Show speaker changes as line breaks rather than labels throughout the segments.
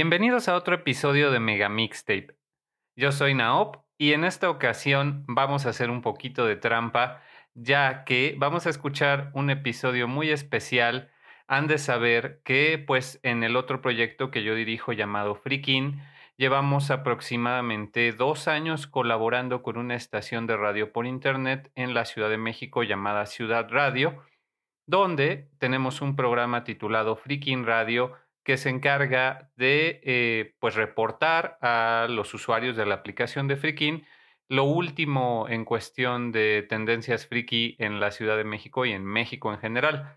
Bienvenidos a otro episodio de Mega Mixtape. Yo soy Naop y en esta ocasión vamos a hacer un poquito de trampa, ya que vamos a escuchar un episodio muy especial. Han de saber que, pues, en el otro proyecto que yo dirijo llamado Freaking, llevamos aproximadamente dos años colaborando con una estación de radio por internet en la Ciudad de México llamada Ciudad Radio, donde tenemos un programa titulado Freaking Radio que se encarga de eh, pues reportar a los usuarios de la aplicación de Freaking lo último en cuestión de tendencias friki en la Ciudad de México y en México en general.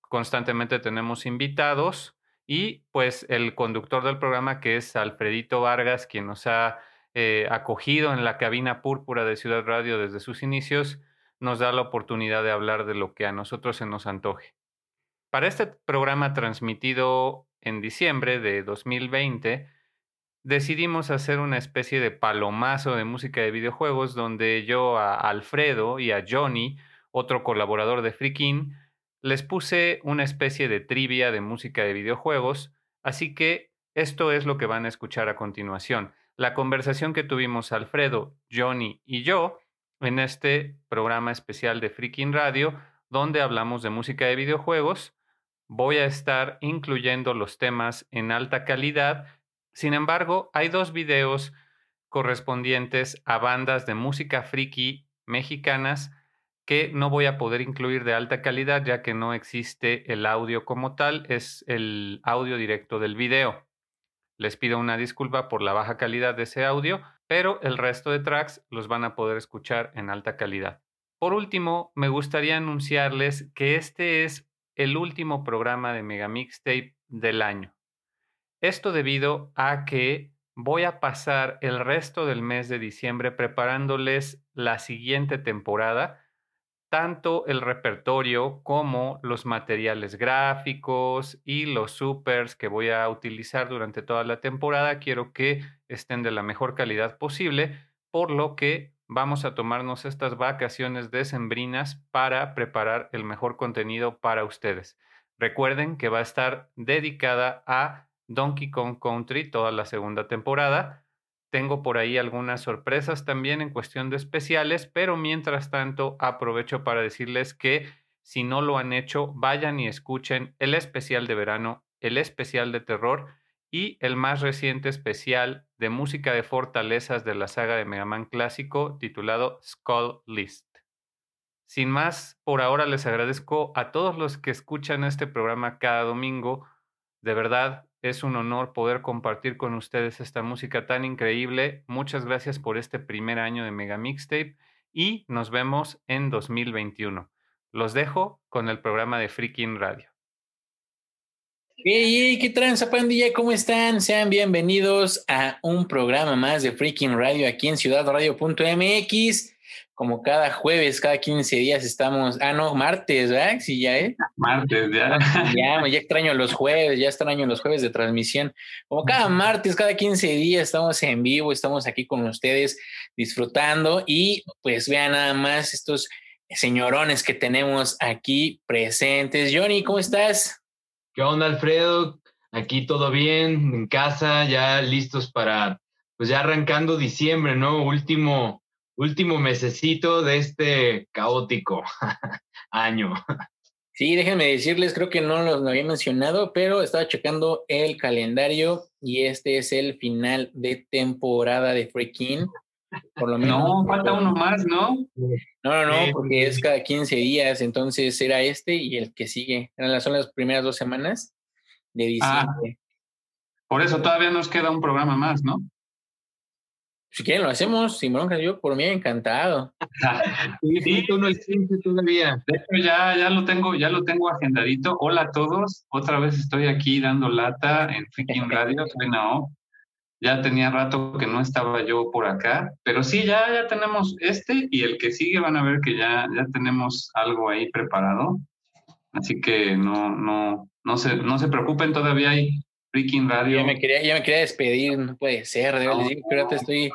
Constantemente tenemos invitados y pues el conductor del programa que es Alfredito Vargas, quien nos ha eh, acogido en la cabina púrpura de Ciudad Radio desde sus inicios, nos da la oportunidad de hablar de lo que a nosotros se nos antoje. Para este programa transmitido en diciembre de 2020, decidimos hacer una especie de palomazo de música de videojuegos donde yo a Alfredo y a Johnny, otro colaborador de Freakin, les puse una especie de trivia de música de videojuegos, así que esto es lo que van a escuchar a continuación. La conversación que tuvimos Alfredo, Johnny y yo en este programa especial de Freaking Radio, donde hablamos de música de videojuegos voy a estar incluyendo los temas en alta calidad. Sin embargo, hay dos videos correspondientes a bandas de música friki mexicanas que no voy a poder incluir de alta calidad ya que no existe el audio como tal, es el audio directo del video. Les pido una disculpa por la baja calidad de ese audio, pero el resto de tracks los van a poder escuchar en alta calidad. Por último, me gustaría anunciarles que este es el último programa de Mega Mixtape del año. Esto debido a que voy a pasar el resto del mes de diciembre preparándoles la siguiente temporada, tanto el repertorio como los materiales gráficos y los supers que voy a utilizar durante toda la temporada. Quiero que estén de la mejor calidad posible, por lo que vamos a tomarnos estas vacaciones decembrinas para preparar el mejor contenido para ustedes. Recuerden que va a estar dedicada a Donkey Kong Country toda la segunda temporada. Tengo por ahí algunas sorpresas también en cuestión de especiales, pero mientras tanto aprovecho para decirles que si no lo han hecho, vayan y escuchen el especial de verano, el especial de terror y el más reciente especial de música de fortalezas de la saga de Mega Man clásico titulado Skull List. Sin más, por ahora les agradezco a todos los que escuchan este programa cada domingo. De verdad, es un honor poder compartir con ustedes esta música tan increíble. Muchas gracias por este primer año de Mega Mixtape y nos vemos en 2021. Los dejo con el programa de Freaking Radio.
Hey, hey, ¿qué tranza, pandilla? ¿Cómo están? Sean bienvenidos a un programa más de Freaking Radio aquí en ciudadradio.mx. Como cada jueves, cada 15 días estamos. Ah, no, martes, ¿verdad? Sí, ya, ¿eh?
Martes, ya.
Ya, ya extraño los jueves, ya extraño los jueves de transmisión. Como cada martes, cada 15 días estamos en vivo, estamos aquí con ustedes disfrutando y pues vean nada más estos señorones que tenemos aquí presentes. Johnny, ¿cómo estás?
¿Qué onda, Alfredo? Aquí todo bien, en casa, ya listos para, pues ya arrancando diciembre, ¿no? Último, último mesecito de este caótico año.
Sí, déjenme decirles, creo que no lo había mencionado, pero estaba checando el calendario y este es el final de temporada de Freaking.
Por lo menos. No, falta uno más, ¿no?
No, no, no, porque es cada 15 días, entonces era este y el que sigue. Son las primeras dos semanas de ah. diciembre.
por eso todavía nos queda un programa más, ¿no?
Si quieren lo hacemos, sin bronca, yo por mí encantado.
sí, sí, tú no el 15 todavía.
De hecho, ya, ya lo tengo, ya lo tengo agendadito. Hola a todos, otra vez estoy aquí dando lata en Freaking Radio, soy Nao. Ya tenía rato que no estaba yo por acá, pero sí, ya, ya tenemos este y el que sigue van a ver que ya, ya tenemos algo ahí preparado. Así que no, no, no se, no se preocupen, todavía hay Freaking Radio.
Ya me quería, ya me quería despedir, no puede ser, de verdad, no, estoy.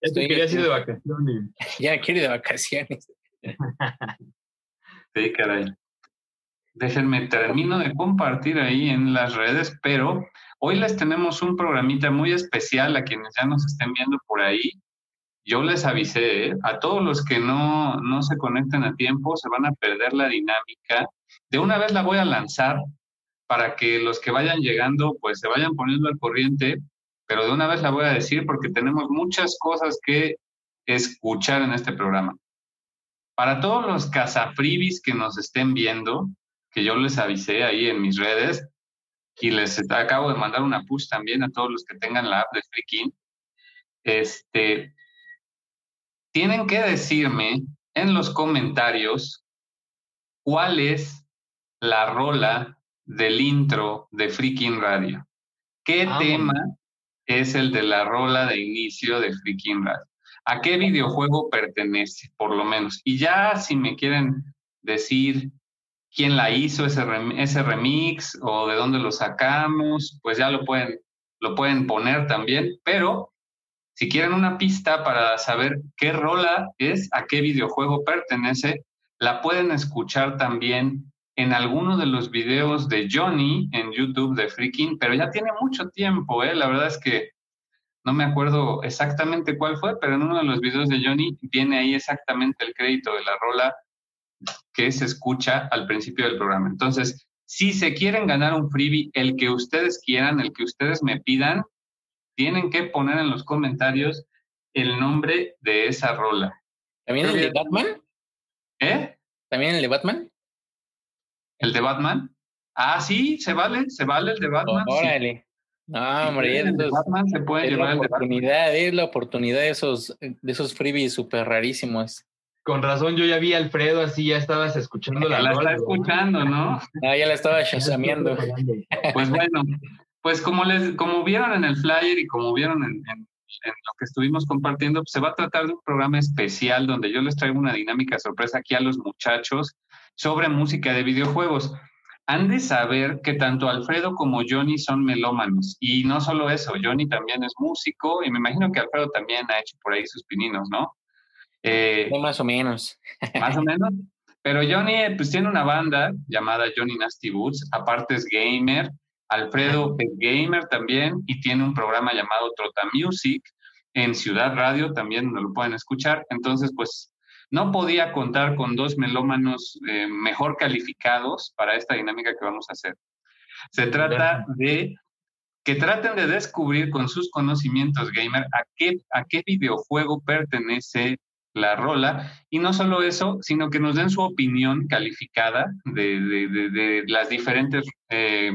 Estoy quería ir de vacaciones.
Ya me quiero ir de vacaciones.
sí, caray. Déjenme termino de compartir ahí en las redes, pero hoy les tenemos un programita muy especial a quienes ya nos estén viendo por ahí. Yo les avisé, ¿eh? a todos los que no, no se conecten a tiempo, se van a perder la dinámica. De una vez la voy a lanzar para que los que vayan llegando, pues se vayan poniendo al corriente, pero de una vez la voy a decir porque tenemos muchas cosas que escuchar en este programa. Para todos los cazafribis que nos estén viendo, que yo les avisé ahí en mis redes, y les acabo de mandar una push también a todos los que tengan la app de Freaking, este, tienen que decirme en los comentarios cuál es la rola del intro de Freaking Radio. ¿Qué ah, tema es el de la rola de inicio de Freaking Radio? ¿A qué videojuego pertenece, por lo menos? Y ya si me quieren decir quién la hizo ese, ese remix o de dónde lo sacamos, pues ya lo pueden, lo pueden poner también. Pero si quieren una pista para saber qué rola es, a qué videojuego pertenece, la pueden escuchar también en alguno de los videos de Johnny en YouTube de Freaking, pero ya tiene mucho tiempo, ¿eh? La verdad es que no me acuerdo exactamente cuál fue, pero en uno de los videos de Johnny viene ahí exactamente el crédito de la rola que se escucha al principio del programa. Entonces, si se quieren ganar un freebie, el que ustedes quieran, el que ustedes me pidan, tienen que poner en los comentarios el nombre de esa rola.
¿También el de Batman?
¿Eh?
¿También el de Batman?
¿El de Batman? Ah, sí, se vale, se vale el de Batman.
órale. No, hombre, es,
se puede
la oportunidad, es la oportunidad de esos, de esos freebies súper rarísimos.
Con razón, yo ya vi a Alfredo así, ya estabas escuchando la
La está escuchando, ¿no?
Ah, ya la estaba chasameando.
Pues bueno, pues como les, como vieron en el flyer y como vieron en, en, lo que estuvimos compartiendo, pues se va a tratar de un programa especial donde yo les traigo una dinámica sorpresa aquí a los muchachos sobre música de videojuegos han de saber que tanto Alfredo como Johnny son melómanos. Y no solo eso, Johnny también es músico y me imagino que Alfredo también ha hecho por ahí sus pininos, ¿no?
Eh, más o menos.
Más o menos. Pero Johnny pues tiene una banda llamada Johnny Nasty Boots, aparte es gamer, Alfredo es gamer también y tiene un programa llamado Trota Music en Ciudad Radio, también lo pueden escuchar. Entonces, pues no podía contar con dos melómanos eh, mejor calificados para esta dinámica que vamos a hacer. Se trata de que traten de descubrir con sus conocimientos gamer a qué, a qué videojuego pertenece la rola. Y no solo eso, sino que nos den su opinión calificada de, las diferentes eh,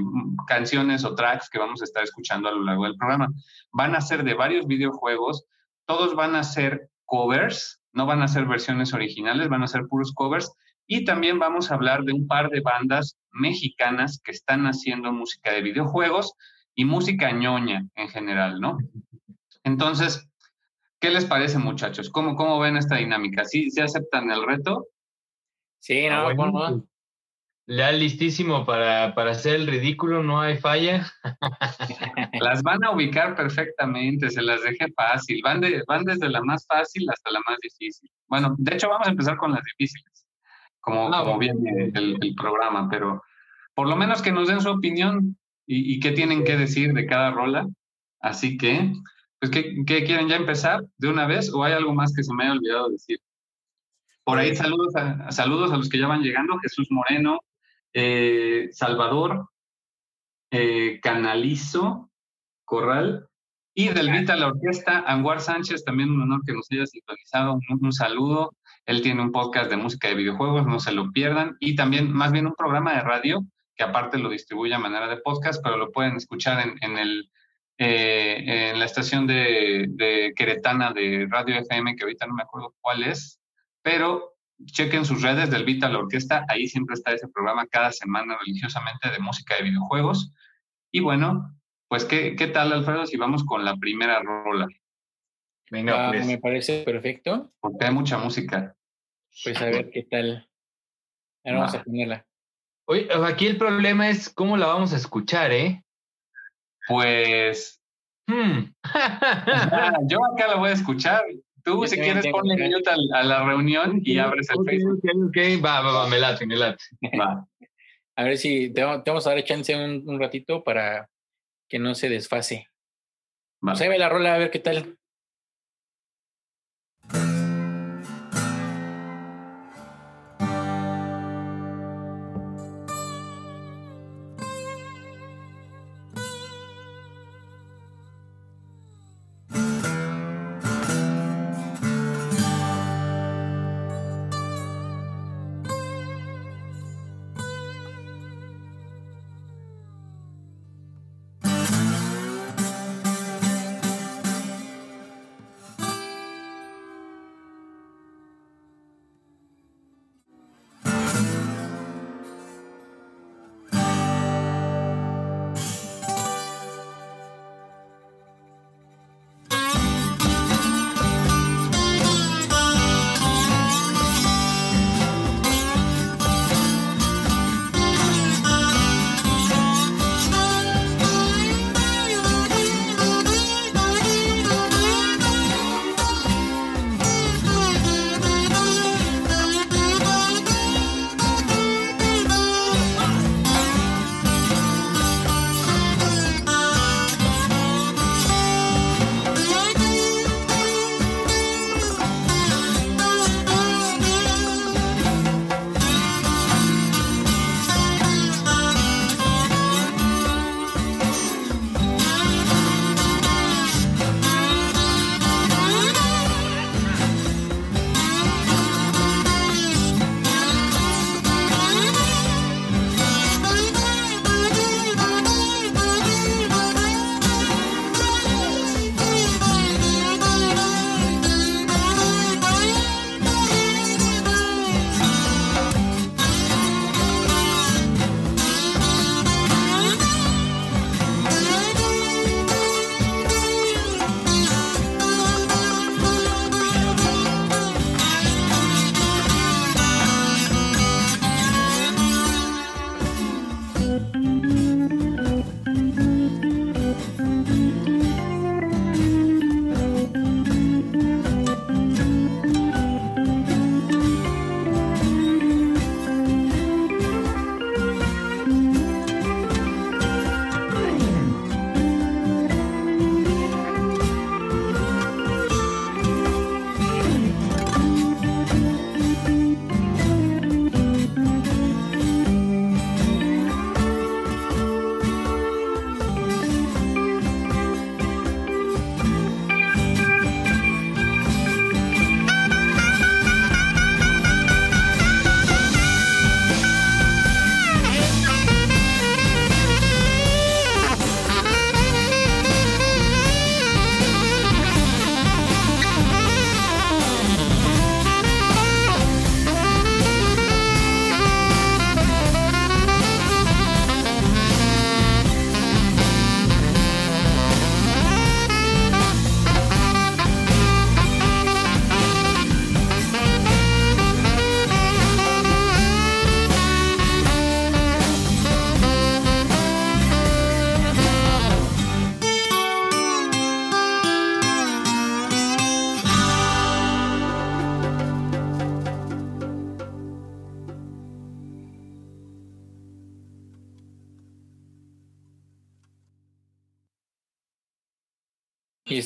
canciones o tracks que vamos a estar escuchando a lo largo del programa. Van a ser de varios videojuegos, todos van a ser covers no van a ser versiones originales, van a ser puros covers. Y también vamos a hablar de un par de bandas mexicanas que están haciendo música de videojuegos y música ñoña en general, ¿no? Entonces, ¿qué les parece, muchachos? ¿Cómo, cómo ven esta dinámica? ¿Sí, ¿Se aceptan el reto?
Sí, no, ah, bueno,
ya listísimo para, para hacer el ridículo, no hay falla.
Las van a ubicar perfectamente, se las dejé fácil. Van, de, van desde la más fácil hasta la más difícil. Bueno, de hecho vamos a empezar con las difíciles, como, ah, como viene el, programa, pero por lo menos que nos den su opinión y, qué tienen que decir de cada rola. Así que, pues, ¿qué, ¿qué, quieren ya empezar de una vez o hay algo más que se me haya olvidado decir? Por ahí saludos a, saludos a los que ya van llegando, Jesús Moreno, eh, Salvador, eh, Canalizo, Corral, y del Vita la orquesta, Anguar Sánchez, también un honor que nos haya sintonizado, un, saludo. Él tiene un podcast de música de videojuegos, no se lo pierdan, y también más bien un programa de radio que aparte lo distribuye a manera de podcast, pero lo pueden escuchar en, el, eh, en la estación de, de, Queretana de Radio FM, que ahorita no me acuerdo cuál es, pero chequen sus redes del Vita la Orquesta, ahí siempre está ese programa cada semana religiosamente de música de videojuegos. Y bueno, pues ¿qué, qué tal Alfredo si vamos con la primera rola?
Venga, ah, pues. Me parece perfecto.
Porque hay mucha música.
Pues a ver qué tal. Ahora vamos a ponerla.
Oye, aquí el problema es cómo la vamos a escuchar, ¿eh?
Pues... Hmm. yo acá la voy a escuchar. Tú, si quieres, ponle mute a, la reunión y abres el Facebook.
Ok, va, va, va, me late, me late. Va.
A ver si te, vamos a dar chance un, un ratito para que no se desfase. Vale. Pues ahí ve la rola, a ver qué tal.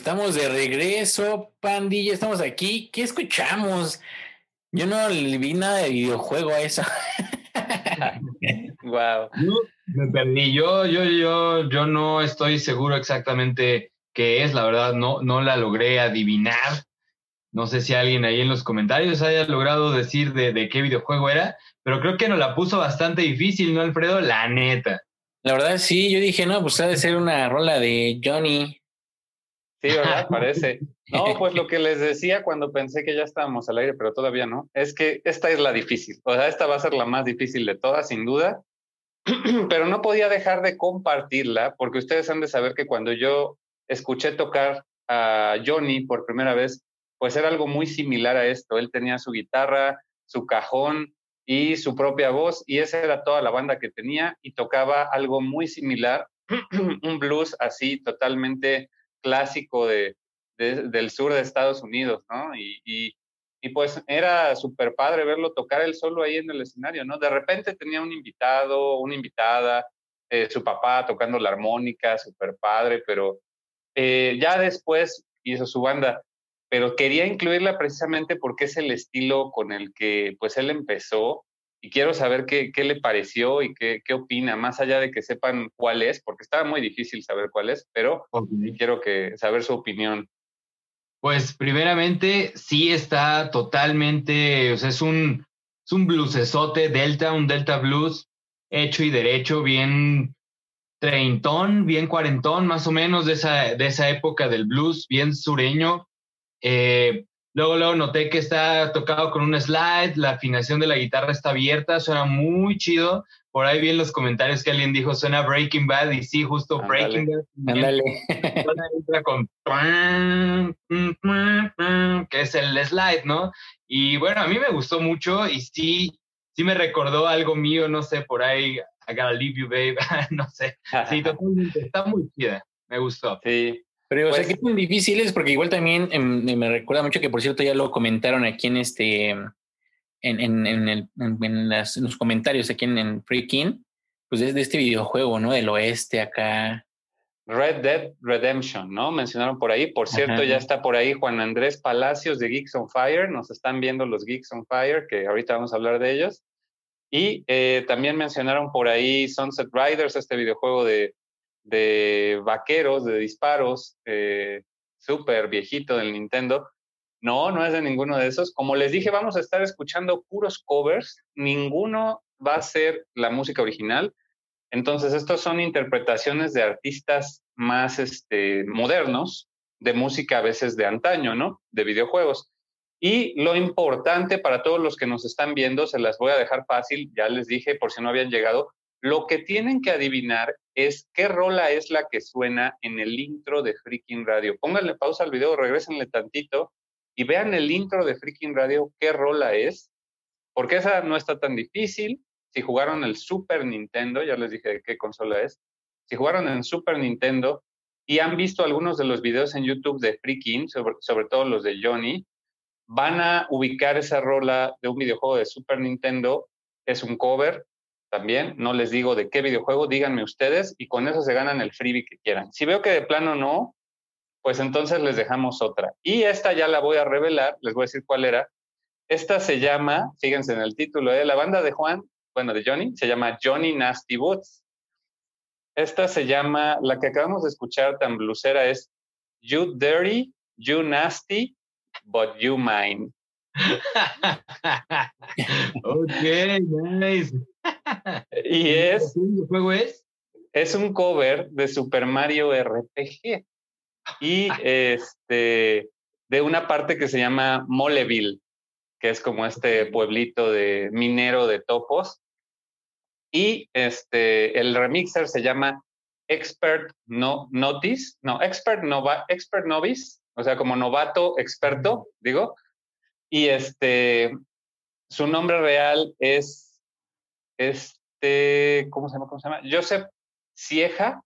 Estamos de regreso, pandilla, estamos aquí. ¿Qué escuchamos? Yo no le vi nada de videojuego a eso.
wow. me perdí. Yo, yo, yo, yo no estoy seguro exactamente qué es, la verdad, no, no la logré adivinar. No sé si alguien ahí en los comentarios haya logrado decir de, de qué videojuego era, pero creo que nos la puso bastante difícil, ¿no, Alfredo? La neta.
La verdad, sí, yo dije, no, pues ha de ser una rola de Johnny.
Sí, ¿verdad? Parece. No, pues lo que les decía cuando pensé que ya estábamos al aire, pero todavía no, es que esta es la difícil. O sea, esta va a ser la más difícil de todas, sin duda. Pero no podía dejar de compartirla, porque ustedes han de saber que cuando yo escuché tocar a Johnny por primera vez, pues era algo muy similar a esto. Él tenía su guitarra, su cajón y su propia voz, y esa era toda la banda que tenía, y tocaba algo muy similar, un blues así totalmente clásico de, del sur de Estados Unidos, ¿no? Y, y pues era súper padre verlo tocar él solo ahí en el escenario, ¿no? De repente tenía un invitado, una invitada, eh, su papá tocando la armónica, súper padre, pero eh, ya después hizo su banda, pero quería incluirla precisamente porque es el estilo con el que pues él empezó y quiero saber qué, qué le pareció y qué, qué, opina, más allá de que sepan cuál es, porque estaba muy difícil saber cuál es, pero quiero que, saber su opinión.
Pues primeramente sí está totalmente, o sea, es un, es un bluesesote delta, un delta blues hecho y derecho, bien treintón, bien cuarentón, más o menos de esa, de esa época del blues, bien sureño. Eh, luego, luego noté que está tocado con un slide, la afinación de la guitarra está abierta, suena muy chido. Por ahí vi en los comentarios que alguien dijo suena Breaking Bad y sí, justo Breaking Bad. Ándale. con que es el slide, ¿no? Y bueno, a mí me gustó mucho y sí, sí me recordó algo mío, no sé, por ahí, I gotta leave you, babe, no sé. Sí, totalmente, está muy chida, me gustostó.
Sí. Pero, o sea, pues qué tan difícil es, porque igual también em, me recuerda mucho que, por cierto, ya lo comentaron aquí en este, en, en, en, el, en los comentarios aquí en, en Freaking, pues es de este videojuego, ¿no? Del oeste acá.
Red Dead Redemption, ¿no? Mencionaron por ahí. Por cierto, ya está por ahí Juan Andrés Palacios de Geeks on Fire. Nos están viendo los Geeks on Fire, que ahorita vamos a hablar de ellos. Y eh, también mencionaron por ahí Sunset Riders, este videojuego de, de vaqueros, de disparos, eh, súper viejito del Nintendo. No, no es de ninguno de esos. Como les dije, vamos a estar escuchando puros covers. Ninguno va a ser la música original entonces, estos son interpretaciones de artistas más este, modernos, de música a veces de antaño, ¿no? De videojuegos. Y lo importante para todos los que nos están viendo, se las voy a dejar fácil, ya les dije por si no habían llegado, lo que tienen que adivinar es qué rola es la que suena en el intro de Freaking Radio. Pónganle pausa al video, regresenle tantito y vean el intro de Freaking Radio, qué rola es, porque esa no está tan difícil si jugaron el Super Nintendo, ya les dije de qué consola es, si jugaron en Super Nintendo y han visto algunos de los videos en YouTube de Freaking, sobre, sobre todo los de Johnny, van a ubicar esa rola de un videojuego de Super Nintendo. Es un cover también. No les digo de qué videojuego, díganme ustedes y con eso se ganan el freebie que quieran. Si veo que de plano no, pues entonces les dejamos otra. Y esta ya la voy a revelar, les voy a decir cuál era. Esta se llama, fíjense en el título, ¿eh? la banda de Juan bueno, de Johnny, se llama Johnny Nasty Boots. Esta se llama, la que acabamos de escuchar tan blusera es You Dirty, You Nasty, But You Mine.
ok, nice.
Y es.
¿Qué juego es?
Es un cover de Super Mario RPG. Y este, de una parte que se llama Moleville, que es como este pueblito de minero de topos. Y este, el remixer se llama Expert no, Notice, no, Expert, Nova, Expert Novice, o sea, como novato experto, digo. Y este, su nombre real es, este, ¿cómo se llama? ¿Cómo se llama? Joseph Cieja,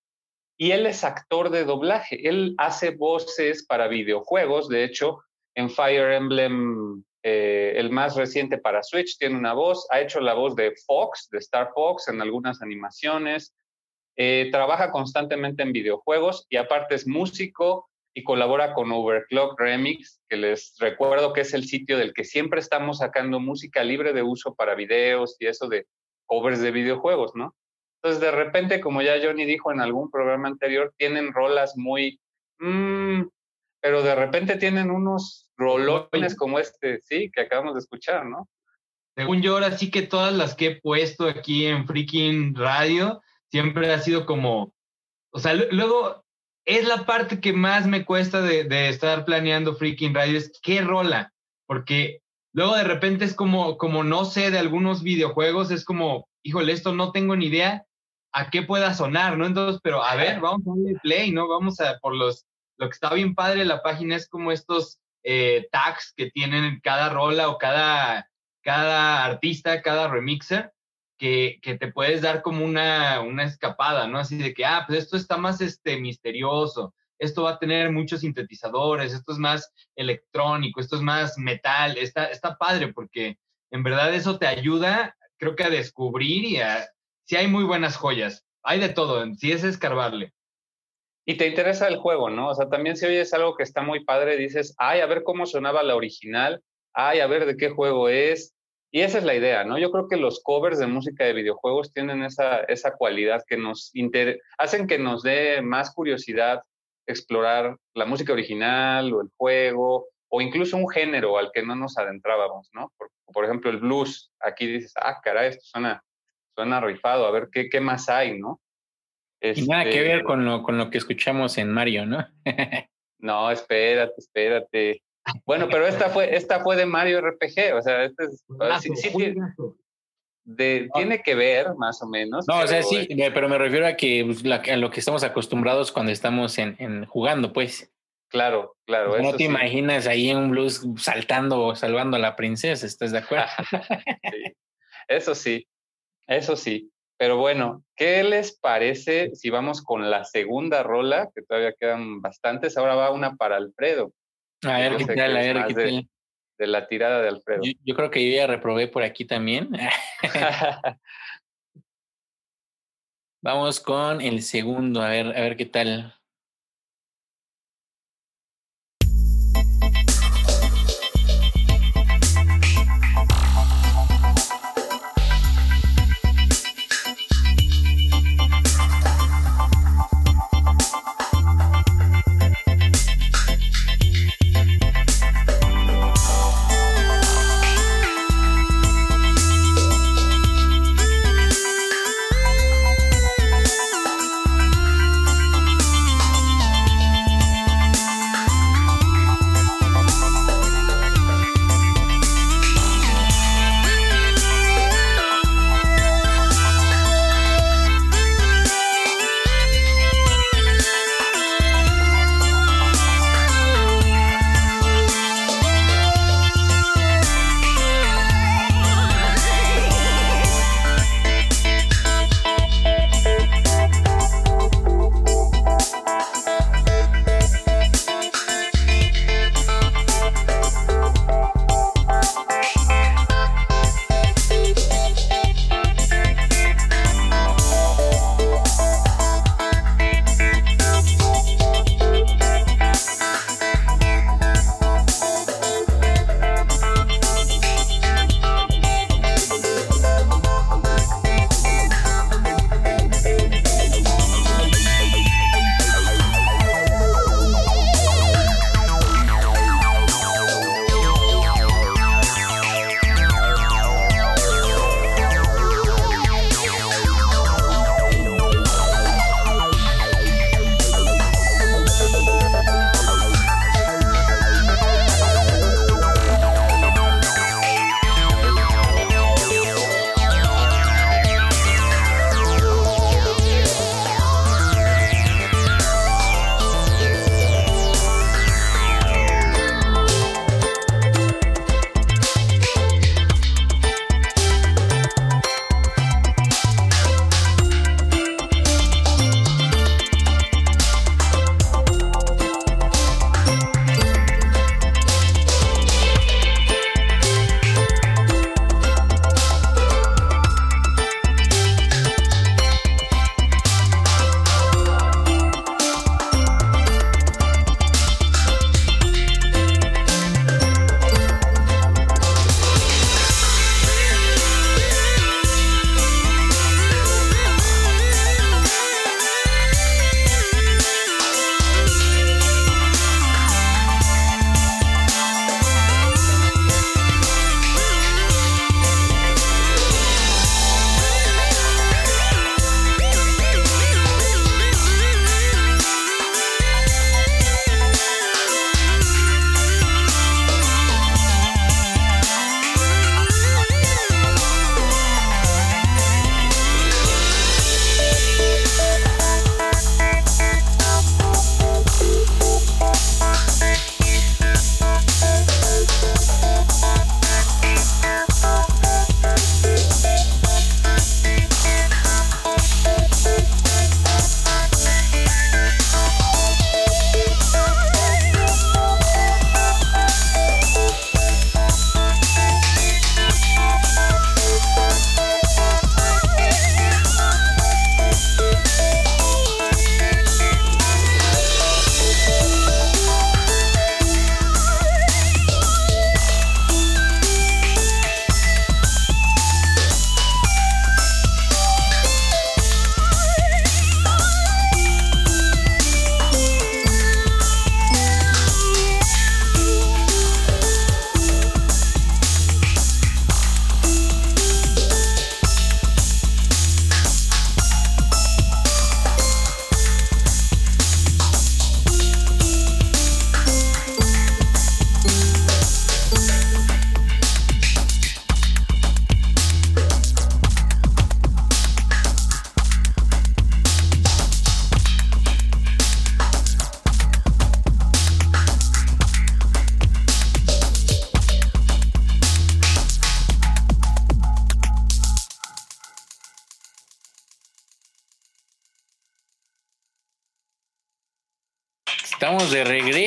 y él es actor de doblaje. Él hace voces para videojuegos, de hecho, en Fire Emblem eh, el más reciente para Switch tiene una voz, ha hecho la voz de Fox, de Star Fox en algunas animaciones, eh, trabaja constantemente en videojuegos y aparte es músico y colabora con Overclock Remix, que les recuerdo que es el sitio del que siempre estamos sacando música libre de uso para videos y eso de covers de videojuegos, ¿no? Entonces, de repente, como ya Johnny dijo en algún programa anterior, tienen rolas muy, mm, pero de repente tienen unos rolones como este, sí, que acabamos de escuchar, ¿no?
Según yo, ahora sí que todas las que he puesto aquí en Freaking Radio, siempre ha sido como, o sea, luego es la parte que más me cuesta de, de estar planeando Freaking Radio, es qué rola, porque luego de repente es como, como no sé de algunos videojuegos, es como, híjole, esto no tengo ni idea a qué pueda sonar, ¿no? Entonces, pero a ver, vamos a darle play, ¿no? Vamos a por los, lo que está bien padre la página es como estos eh, tags que tienen cada rola o cada, cada artista, cada remixer, que, que, te puedes dar como una, una escapada, ¿no? Así de que, ah, pues esto está más este, misterioso, esto va a tener muchos sintetizadores, esto es más electrónico, esto es más metal, está, está padre porque en verdad eso te ayuda, creo que a descubrir y a, si hay muy buenas joyas, hay de todo, si es escarbarle.
Y te interesa el juego, ¿no? O sea, también si oyes algo que está muy padre, dices, ay, a ver cómo sonaba la original, ay, a ver de qué juego es. Y esa es la idea, ¿no? Yo creo que los covers de música de videojuegos tienen esa, esa cualidad que nos hacen que nos dé más curiosidad explorar la música original o el juego o incluso un género al que no nos adentrábamos, ¿no? Por, por ejemplo, el blues. Aquí dices, ah, caray, esto suena, suena rifado, a ver qué, qué más hay, ¿no?
y nada que ver este con lo, con lo que escuchamos en Mario, ¿no?
no, espérate, espérate. Bueno, pero esta fue, esta fue de Mario RPG, o sea, este es, de, tiene que ver más o menos.
No, o sea, sí, pero me refiero a que pues, a lo que estamos acostumbrados cuando estamos en, en jugando, pues.
Claro, claro.
No te imaginas ahí en un blues saltando o salvando a la princesa, ¿estás de acuerdo?
sí. Eso sí, eso sí. Pero bueno, ¿qué les parece si vamos con la segunda rola? Que todavía quedan bastantes. Ahora va una para Alfredo.
A ver, ¿qué tal? A ver, ¿qué tal?
De, la tirada de Alfredo.
Yo, creo que yo ya reprobé por aquí también. Vamos con el segundo, a ver, a ver qué tal.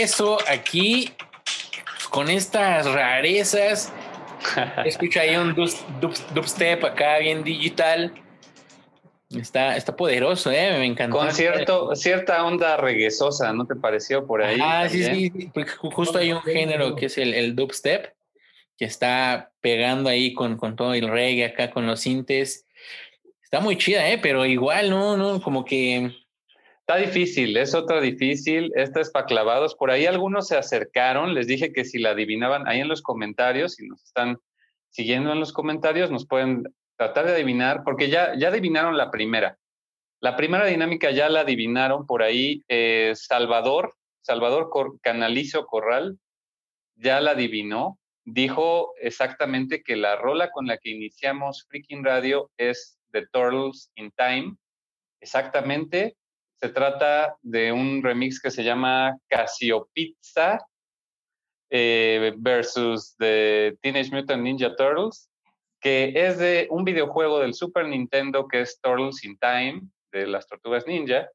Regreso aquí con estas rarezas. Escucha ahí un dubstep acá bien digital. Está, está poderoso, ¿eh? Me encantó.
Con cierto, cierta onda reguesosa, ¿no te pareció por ahí?
Ah, sí, sí. Justo hay un género que es el, el dubstep, que está pegando ahí con, con todo el reggae acá, con los sintes. Está muy chida, ¿eh? Pero igual, ¿no? no Como que
Está difícil, es otra difícil. Esta es para clavados. Por ahí algunos se acercaron, les dije que si la adivinaban ahí en los comentarios, si nos están siguiendo en los comentarios, nos pueden tratar de adivinar, porque ya, ya adivinaron la primera. La primera dinámica ya la adivinaron por ahí. Eh, Salvador, Salvador Canalizo Corral, ya la adivinó. Dijo exactamente que la rola con la que iniciamos Freaking Radio es The Turtles in Time. Exactamente. Se trata de un remix que se llama Casiopizza eh, versus The Teenage Mutant Ninja Turtles, que es de un videojuego del Super Nintendo que es Turtles in Time, de las tortugas ninja.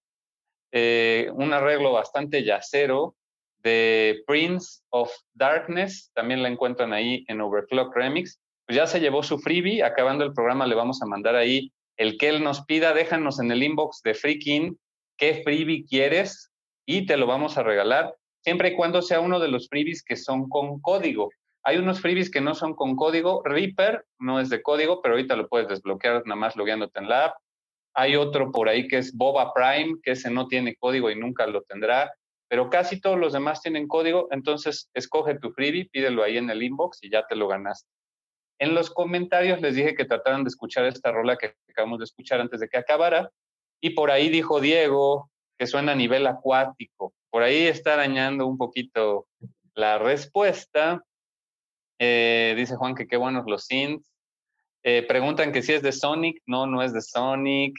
Eh, un arreglo bastante yacero de Prince of Darkness, también la encuentran ahí en Overclock Remix. Pues ya se llevó su freebie, acabando el programa le vamos a mandar ahí el que él nos pida, déjanos en el inbox de Freaking qué freebie quieres y te lo vamos a regalar, siempre y cuando sea uno de los freebies que son con código. Hay unos freebies que no son con código. Reaper no es de código, pero ahorita lo puedes desbloquear nada más logueándote en la app. Hay otro por ahí que es Boba Prime, que ese no tiene código y nunca lo tendrá, pero casi todos los demás tienen código. Entonces, escoge tu freebie, pídelo ahí en el inbox y ya te lo ganaste. En los comentarios les dije que trataran de escuchar esta rola que acabamos de escuchar antes de que acabara. Y por ahí dijo Diego que suena a nivel acuático. Por ahí está dañando un poquito la respuesta. Eh, dice Juan que qué buenos los synths. Eh, preguntan que si es de Sonic. No, no es de Sonic.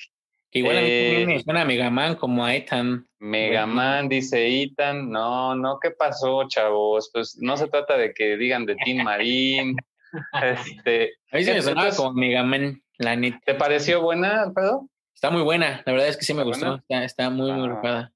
igual a mí eh, me suena a Megaman como a Ethan.
Megaman, dice Ethan. No, no, ¿qué pasó, chavos? Pues no se trata de que digan de Team Marín. este,
a mí se me sonaba como Megaman, la neta.
¿Te pareció buena, Alfredo?
Está muy buena, la verdad es que sí me gustó, está, muy, muy ah.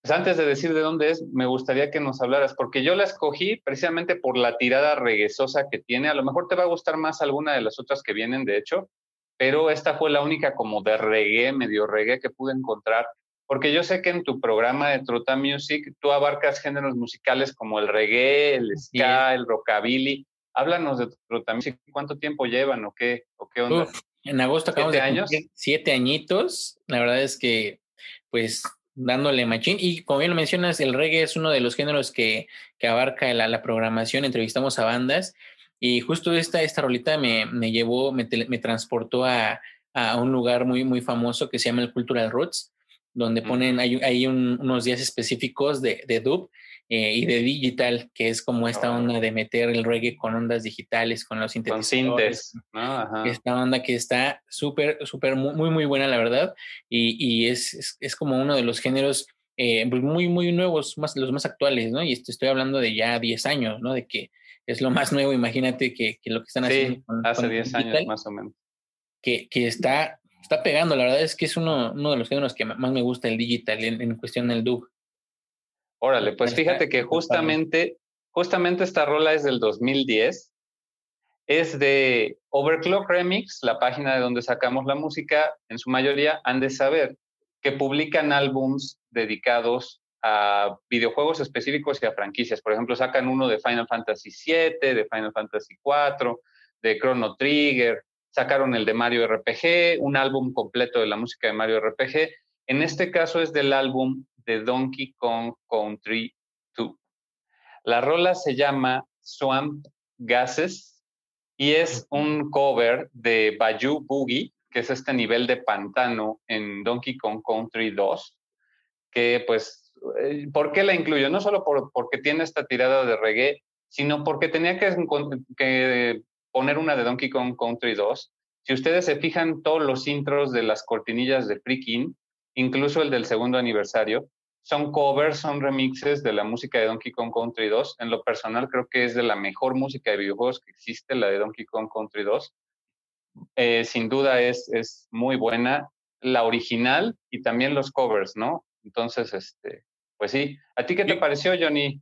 Pues antes de decir de dónde es, me gustaría que nos hablaras, porque yo la escogí precisamente por la tirada reguesosa que tiene. A lo mejor te va a gustar más alguna de las otras que vienen, de hecho, pero esta fue la única como de reggae, medio reggae que pude encontrar, porque yo sé que en tu programa de Truta Music tú abarcas géneros musicales como el reggae, el ska, el rockabilly. Háblanos de Truta Music, ¿cuánto tiempo llevan o qué, o qué onda?
En agosto acabamos de años? siete añitos. La verdad es que, pues, dándole machín. Y como bien lo mencionas, el reggae es uno de los géneros que, que abarca la, la, programación. Entrevistamos a bandas. Y justo esta, esta rolita me, me llevó, me, me transportó a, a, un lugar muy, muy famoso que se llama el Cultural Roots, donde ponen, hay, hay unos días específicos de, de dub eh, y de digital, que es como esta onda de meter el reggae con ondas digitales, con los sintetizadores. Con Esta onda que está súper, súper, muy, muy buena, la verdad. Y, y es, es, como uno de los géneros eh, pues muy, muy nuevos, más, los más actuales, ¿no? Y estoy hablando de ya 10 años, ¿no? De que es lo más nuevo, imagínate que, que lo que están haciendo.
hace 10 años más o menos.
Que, que está, está pegando, la verdad es que es uno, uno de los géneros que más me gusta el digital en, en cuestión del dub.
Órale, pues fíjate que justamente, justamente esta rola es del 2010. Es de Overclock Remix, la página de donde sacamos la música, en su mayoría han de saber que publican álbums dedicados a videojuegos específicos y a franquicias. Por ejemplo, sacan uno de Final Fantasy VII, de Final Fantasy IV, de Chrono Trigger, sacaron el de Mario RPG, un álbum completo de la música de Mario RPG. En este caso es del álbum de Donkey Kong Country 2. La rola se llama Swamp Gases y es un cover de Bayou Boogie, que es este nivel de pantano en Donkey Kong Country 2, que pues, eh, ¿por qué la incluyo? No solo por, porque tiene esta tirada de reggae, sino porque tenía que, que poner una de Donkey Kong Country 2. Si ustedes se fijan, todos los intros de las cortinillas de Freaking incluso el del segundo aniversario, son covers, son remixes de la música de Donkey Kong Country 2. En lo personal creo que es de la mejor música de videojuegos que existe, la de Donkey Kong Country 2. Eh, sin duda es, es muy buena. La original y también los covers, ¿no? Entonces, este, Pues sí. ¿A ti qué te pareció, Johnny?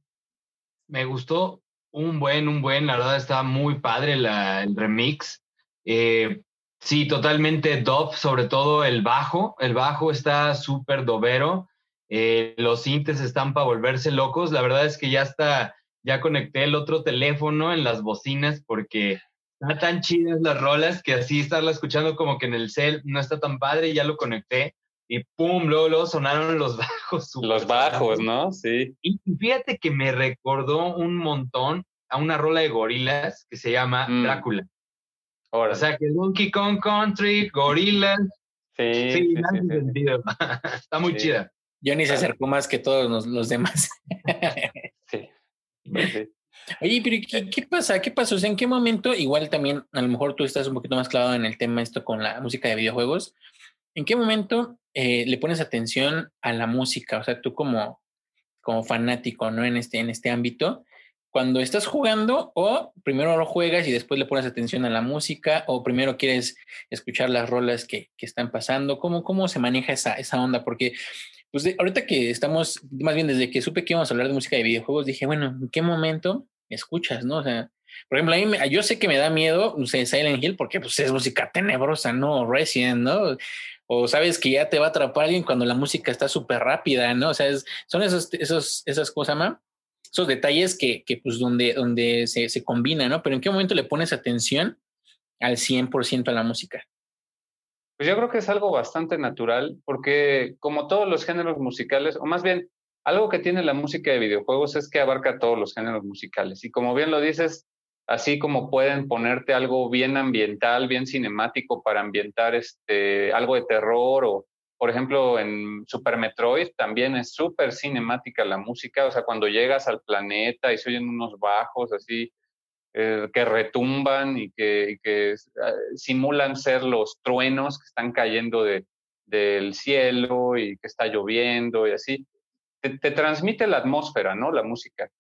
Me gustó un buen, un buen. La verdad está muy padre el remix. Eh, sí, totalmente dub, sobre todo el bajo. El bajo está súper dobero. Eh, los sintes están para volverse locos. La verdad es que ya está, ya conecté el otro teléfono en las bocinas porque están tan chidas las rolas que así estarla escuchando como que en el cel no está tan padre. Ya lo conecté y pum, luego, sonaron los bajos.
Los bajos, ¿no? Sí.
Y fíjate que me recordó un montón a una rola de gorilas que se llama mm. Drácula. O sea, que Donkey Kong Country, gorilas. Sí, sí, sí, sentido. Está muy chida.
Johnny se acercó más que todos los, demás. sí. Oye, pero ¿qué, ¿qué, pasa? ¿Qué pasó? O sea, ¿en qué momento? Igual también, a lo mejor tú estás un poquito más clavado en el tema esto con la música de videojuegos. ¿En qué momento eh, le pones atención a la música? O sea, tú como, como fanático, ¿no? En este, en este ámbito, cuando estás jugando o primero lo juegas y después le pones atención a la música o primero quieres escuchar las rolas que, que están pasando, ¿cómo, cómo se maneja esa, esa onda? Porque pues ahorita que estamos, más bien desde que supe que íbamos a hablar de música de videojuegos, dije, bueno, ¿en qué momento escuchas, no? O sea, por ejemplo, a mí yo sé que me da miedo, no sé, Silent Hill, porque pues es música tenebrosa, ¿no? Resident, ¿no? O sabes que ya te va a atrapar alguien cuando la música está súper rápida, ¿no? O sea, son esos, esos, esas cosas, ¿no? Esos detalles que, que pues, donde, donde se, se combinan, ¿no? Pero ¿en qué momento le pones atención al 100% a la música?
Pues yo creo que es algo bastante natural, porque como todos los géneros musicales, o más bien, algo que tiene la música de videojuegos es que abarca todos los géneros musicales. Y como bien lo dices, así como pueden ponerte algo bien ambiental, bien cinemático para ambientar este, algo de terror o, por ejemplo, en Super Metroid también es súper cinemática la música, o sea, cuando llegas al planeta y se oyen unos bajos así eh, que retumban y que, que ah, simulan ser los truenos que están cayendo de, del cielo y que está lloviendo y así. Te transmite la atmósfera, ¿no? La música.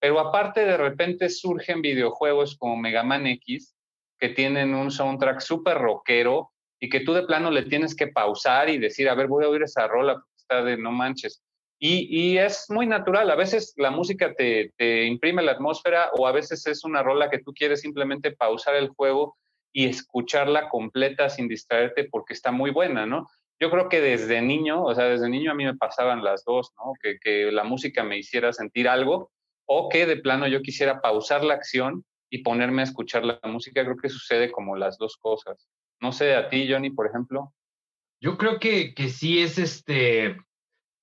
Pero aparte, de repente surgen videojuegos como Mega Man X que tienen un soundtrack súper rockero y que tú de plano le tienes que pausar y decir, a ver, voy a oír esa rola porque está de no manches. Y, y es muy natural. A veces la música te, te, imprime la atmósfera o a veces es una rola que tú quieres simplemente pausar el juego y escucharla completa sin distraerte porque está muy buena, ¿no? Yo creo que desde niño, o sea, desde niño a mí me pasaban las dos, ¿no? Que, que la música me hiciera sentir algo o que de plano yo quisiera pausar la acción y ponerme a escuchar la música. Creo que sucede como las dos cosas. No sé, a ti, Johnny, por ejemplo.
Yo creo que, que sí es este,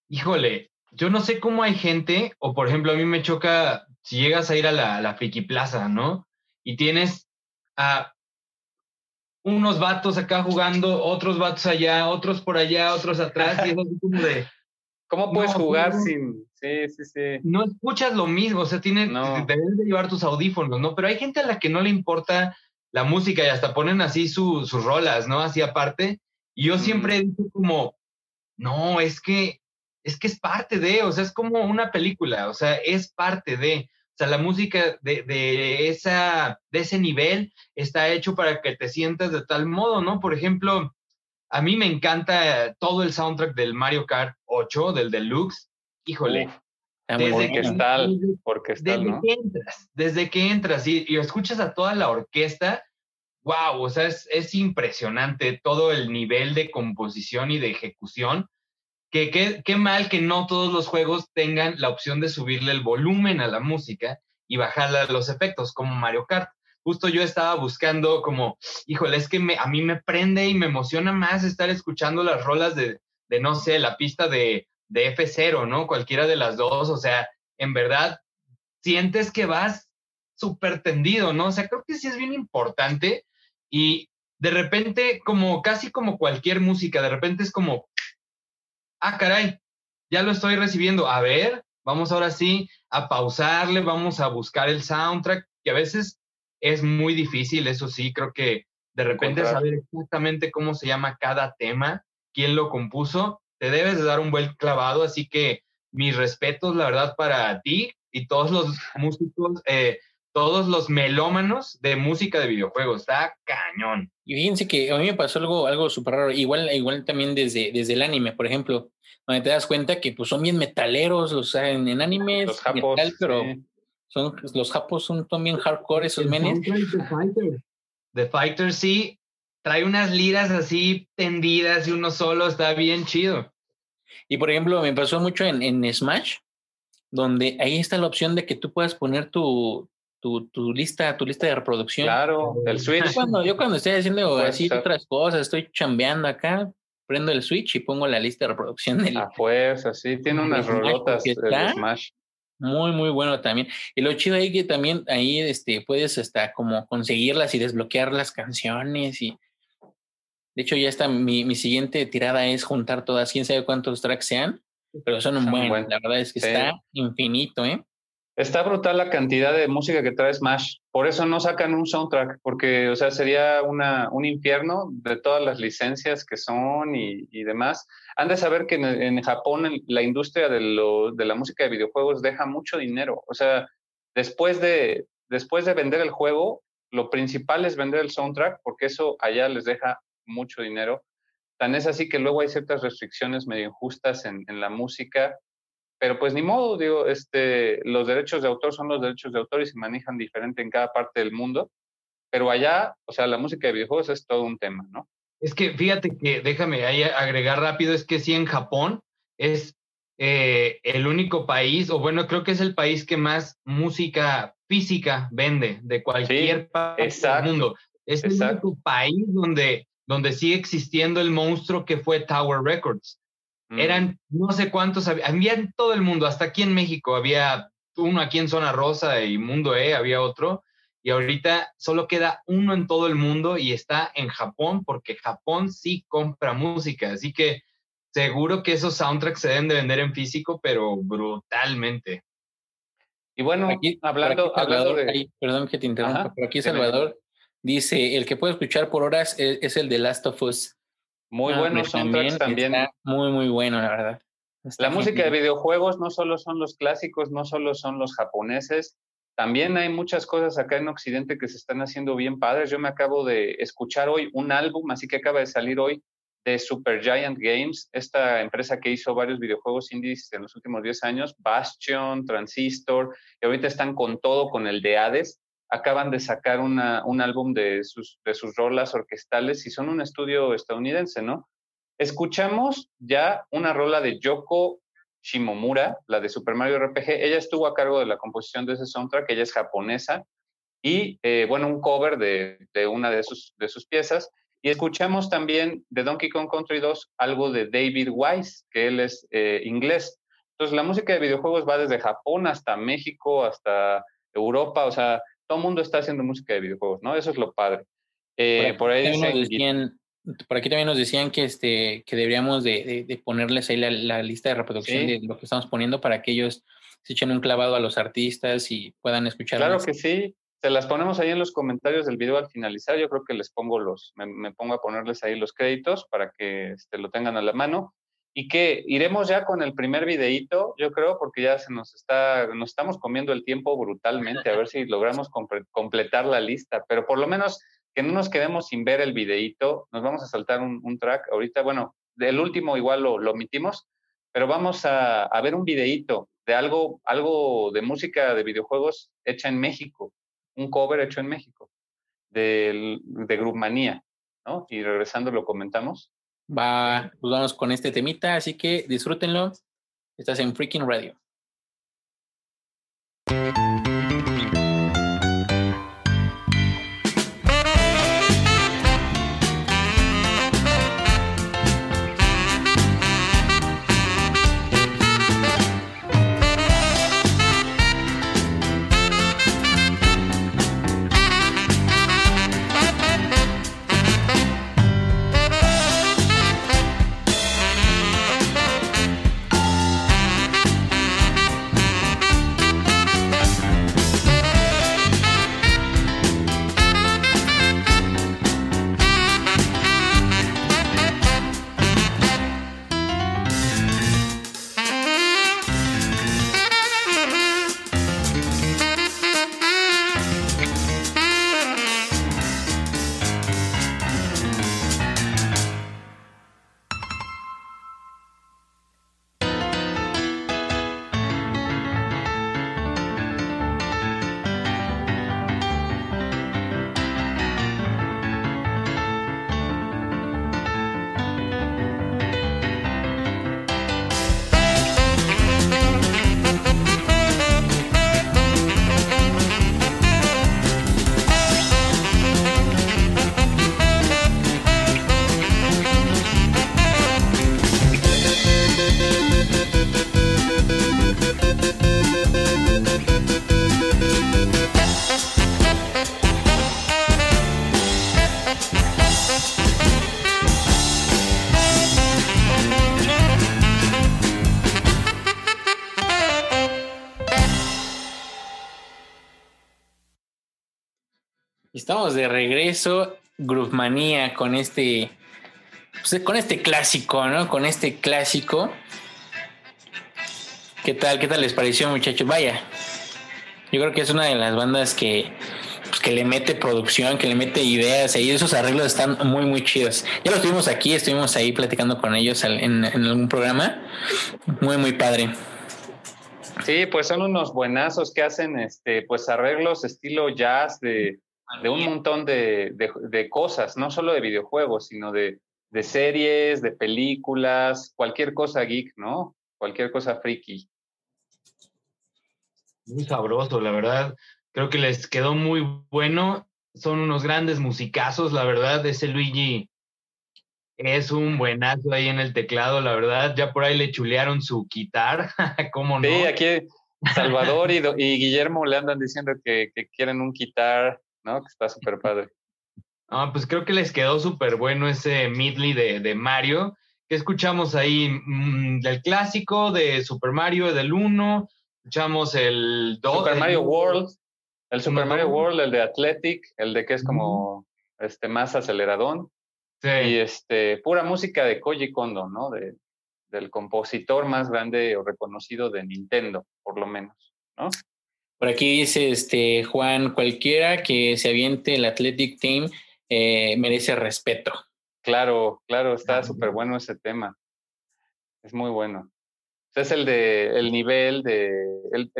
híjole, yo no sé cómo hay gente, o por ejemplo, a mí me choca si llegas a ir a la, la Friki Plaza, ¿no? Y tienes a unos vatos acá jugando, otros vatos allá, otros por allá, otros atrás, y es así como de,
¿Cómo puedes jugar sin.? Sí, sí, sí.
No escuchas lo mismo, o sea, tienes, debes de llevar tus audífonos, ¿no? Pero hay gente a la que no le importa la música y hasta ponen así sus rolas, ¿no? Así aparte. Y yo siempre dicho como, no, es que, es que es parte de, o sea, es como una película, o sea, es parte de. O sea, la música de, de, esa, de ese nivel está hecho para que te sientas de tal modo, ¿no? Por ejemplo, a mí me encanta todo el soundtrack del Mario Kart 8, del Deluxe. Híjole.
desde que, tal, porque desde
que entras, desde que entras y, escuchas a toda la orquesta, wow, o sea, es, es, impresionante todo el nivel de composición y de ejecución. Que qué mal que no todos los juegos tengan la opción de subirle el volumen a la música y bajarle los efectos, como Mario Kart justo yo estaba buscando como, híjole, es que me, a mí me prende y me emociona más estar escuchando las rolas de, de no sé, la pista de, de F0, ¿no? Cualquiera de las dos, o sea, en verdad, sientes que vas súper tendido, ¿no? O sea, creo que sí es bien importante y de repente, como casi como cualquier música, de repente es como, ah, caray, ya lo estoy recibiendo, a ver, vamos ahora sí a pausarle, vamos a buscar el soundtrack, que a veces es muy difícil, eso sí, creo que de repente saber exactamente cómo se llama cada tema, quién lo compuso, te debes de dar un buen clavado, así que mis respetos, la verdad, para ti y todos los músicos, eh, todos los melómanos de música de videojuegos. Está cañón.
Y fíjense que a mí me pasó algo, algo súper raro. Igual, igual también desde, desde el anime, por ejemplo, donde te das cuenta que pues, son bien metaleros, los en, en anime
Los japos,
pero son, los japos son también hardcore esos menes.
The Fighter sí trae unas liras así tendidas y uno solo, está bien chido.
Y por ejemplo, me pasó mucho en, en Smash, donde ahí está la opción de que tú puedas poner tu, tu, tu lista, tu lista de reproducción.
Claro, el
Yo
Switch.
cuando, yo cuando estoy haciendo
Puede
así
ser.
otras cosas, estoy chambeando acá, prendo el Switch y pongo la lista de reproducción del,
A fuerza, sí, tiene unas
Smash,
rolotas
está-
Smash.
Muy, muy bueno también. Y lo chido ahí que también ahí este, puedes hasta como conseguirlas y desbloquear las canciones. Y de hecho, ya está. Mi, mi siguiente tirada es juntar todas, quién sabe cuántos tracks sean, pero son un buen.
buen.
La verdad es que
Sí.
está infinito, ¿eh?
Está brutal la cantidad de música que trae Smash. Por eso no sacan un soundtrack, porque, o sea, sería una, un infierno de todas las licencias que son y, y demás. Han de saber que en, en Japón la industria de, lo- de la música de videojuegos deja mucho dinero. O sea, después de, después de vender el juego, lo principal es vender el soundtrack, porque eso allá les deja mucho dinero. Tan es así que luego hay ciertas restricciones medio injustas en, en la música pero pues ni modo, digo, este, los derechos de autor son los derechos de autor y se manejan diferente en cada parte del mundo, pero allá, o sea, la música de videojuegos es todo un tema, ¿no?
Es que fíjate que, déjame ahí agregar rápido, es que sí en Japón es eh, el único país, o bueno, creo que es el país que más música física vende de cualquier parte
exacto,
del mundo. Es el
exacto.
único país donde, donde sigue existiendo el monstruo que fue Tower Records.
Mm.
Eran no sé cuántos, había, había en todo el mundo, hasta aquí en México había uno aquí en Zona Rosa y Mundo E, había otro, y ahorita solo queda uno en todo el mundo y está en Japón, porque Japón sí compra música, así que seguro que esos soundtracks se deben de vender en físico, pero brutalmente.
Y bueno,
aquí,
hablando,
aquí
hablando
Salvador,
de...
ahí, perdón que te interrumpa,
Ajá,
pero aquí. Salvador dice, el que puedo escuchar por horas es, es el de Last of Us.
Muy
Ah,
buenos soundtracks también.
Está muy, muy bueno, la verdad. Está
La música de videojuegos no solo son los clásicos, no solo son los japoneses, también hay muchas cosas acá en Occidente que se están haciendo bien padres. Yo me acabo de escuchar hoy un álbum, así que acaba de salir hoy, de Supergiant Games, esta empresa que hizo varios videojuegos indies en los últimos 10 años, Bastion, Transistor, y ahorita están con todo, con el de Hades. Acaban de sacar una, un álbum de sus, de sus rolas orquestales y son un estudio estadounidense, ¿no? Escuchamos ya una rola de Yoko Shimomura, la de Super Mario RPG. Ella estuvo a cargo de la composición de ese soundtrack, ella es japonesa, y eh, bueno, un cover de, de una de sus, de sus piezas. Y escuchamos también de Donkey Kong Country 2 algo de David Wise, que él es eh, inglés. Entonces, la música de videojuegos va desde Japón hasta México, hasta Europa, o sea, todo el mundo está haciendo música de videojuegos, ¿no? Eso es lo padre. Eh, por, ahí dicen,
decían, por aquí también nos decían que este que deberíamos de, de, de ponerles ahí la, la, lista de reproducción
Sí.
de lo que estamos poniendo para que ellos se echen un clavado a los artistas y puedan escuchar.
Claro que sí. Se las ponemos ahí en los comentarios del video al finalizar. Yo creo que les pongo los, me, me pongo a ponerles ahí los créditos para que este, lo tengan a la mano. Y que iremos ya con el primer videíto, yo creo, porque ya se nos está, nos estamos comiendo el tiempo brutalmente, a ver si logramos completar la lista. Pero por lo menos que no nos quedemos sin ver el videíto, nos vamos a saltar un, un track. Ahorita, bueno, del último igual lo, lo omitimos, pero vamos a, a ver un videíto de algo, algo de música de videojuegos hecha en México, un cover hecho en México, del, de Groupmanía, ¿no? Y regresando lo comentamos.
Va, pues vamos con este temita, así que disfrútenlo. Estás en Freaking Radio. De regreso, Groove con este, pues, con este clásico, ¿no? Con este clásico. ¿Qué tal? ¿Qué tal les pareció, muchachos? Vaya, yo creo que es una de las bandas que, pues, que le mete producción, que le mete ideas y esos arreglos están muy, muy chidos. Ya lo tuvimos aquí, estuvimos ahí platicando con ellos en, en algún programa. Muy, muy padre.
Sí, pues son unos buenazos que hacen este, pues arreglos estilo jazz de, de un montón de, de, cosas, no solo de videojuegos, sino de, de, series, de películas, cualquier cosa geek, ¿no? Cualquier cosa friki.
Muy sabroso, la verdad. Creo que les quedó muy bueno. Son unos grandes musicazos, la verdad. Ese Luigi es un buenazo ahí en el teclado, la verdad. Ya por ahí le chulearon su guitar, ¿cómo no?
Sí, aquí Salvador y, y Guillermo le andan diciendo que, que quieren un guitar ¿no? Que está súper padre.
Ah, pues creo que les quedó súper bueno ese medley de, de Mario. ¿Qué escuchamos ahí? Mm, del clásico, de Super Mario, del 1. Escuchamos el 2.
Super Mario World. El Super Mario World, el de Athletic, el de que es como este, más aceleradón. Sí. Y este, pura música de Koji Kondo, ¿no? De, del compositor más grande o reconocido de Nintendo, por lo menos, ¿no?
Por aquí dice este Juan, cualquiera que se aviente el Athletic Team eh, merece respeto.
Claro, claro, está súper bueno ese tema. Es muy bueno. Es el de el nivel de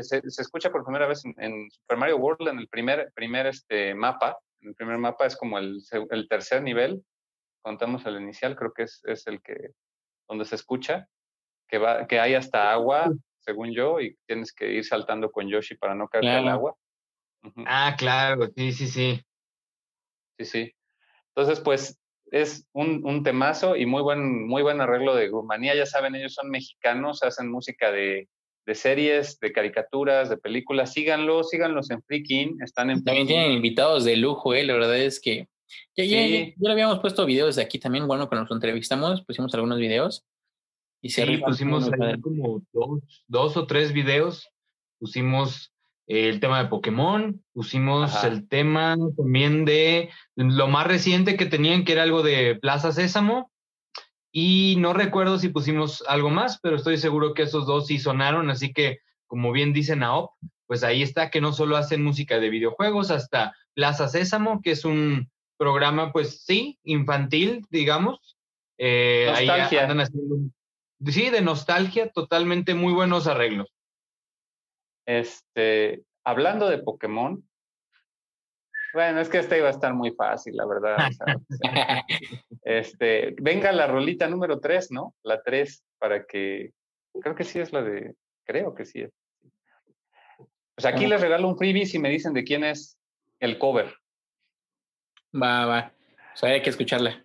se, escucha por primera vez en, Super Mario World en el primer primer este mapa. El primer mapa es como el, el tercer nivel. Contamos el inicial, creo que es, es el que donde se escucha que va que hay hasta agua según yo, y tienes que ir saltando con Yoshi para no caer al agua.
Ah, claro, sí, sí, sí.
Sí, sí. Entonces, pues es un, un, temazo y muy buen, muy buen arreglo de Grumanía. Ya saben, ellos son mexicanos, hacen música de, de series, de caricaturas, de películas. Síganlos, síganlos en Freaking. Están en
También tienen invitados de lujo, ¿eh? La verdad es que ya, ya, ya, le habíamos puesto videos de aquí también. Bueno, cuando nos entrevistamos, pusimos algunos videos.
Y sí, pusimos como dos, o tres videos. Pusimos el tema de Pokémon, pusimos el tema también de lo más reciente que tenían, que era algo de Plaza Sésamo. Y no recuerdo si pusimos algo más, pero estoy seguro que esos dos sí sonaron. Así que, como bien dice Naop, pues ahí está que no solo hacen música de videojuegos, hasta Plaza Sésamo, que es un programa, pues sí, infantil, digamos. Eh, ahí andan haciendo sí, de nostalgia, totalmente muy buenos arreglos.
Este, hablando de Pokémon, bueno, es que este iba a estar muy fácil, la verdad. este, venga la rolita número 3, ¿no? La 3, para que, creo que sí es la de, creo que sí es. Pues aquí les regalo un freebie si me dicen de quién es el cover.
Va, va. O sea, hay que escucharla.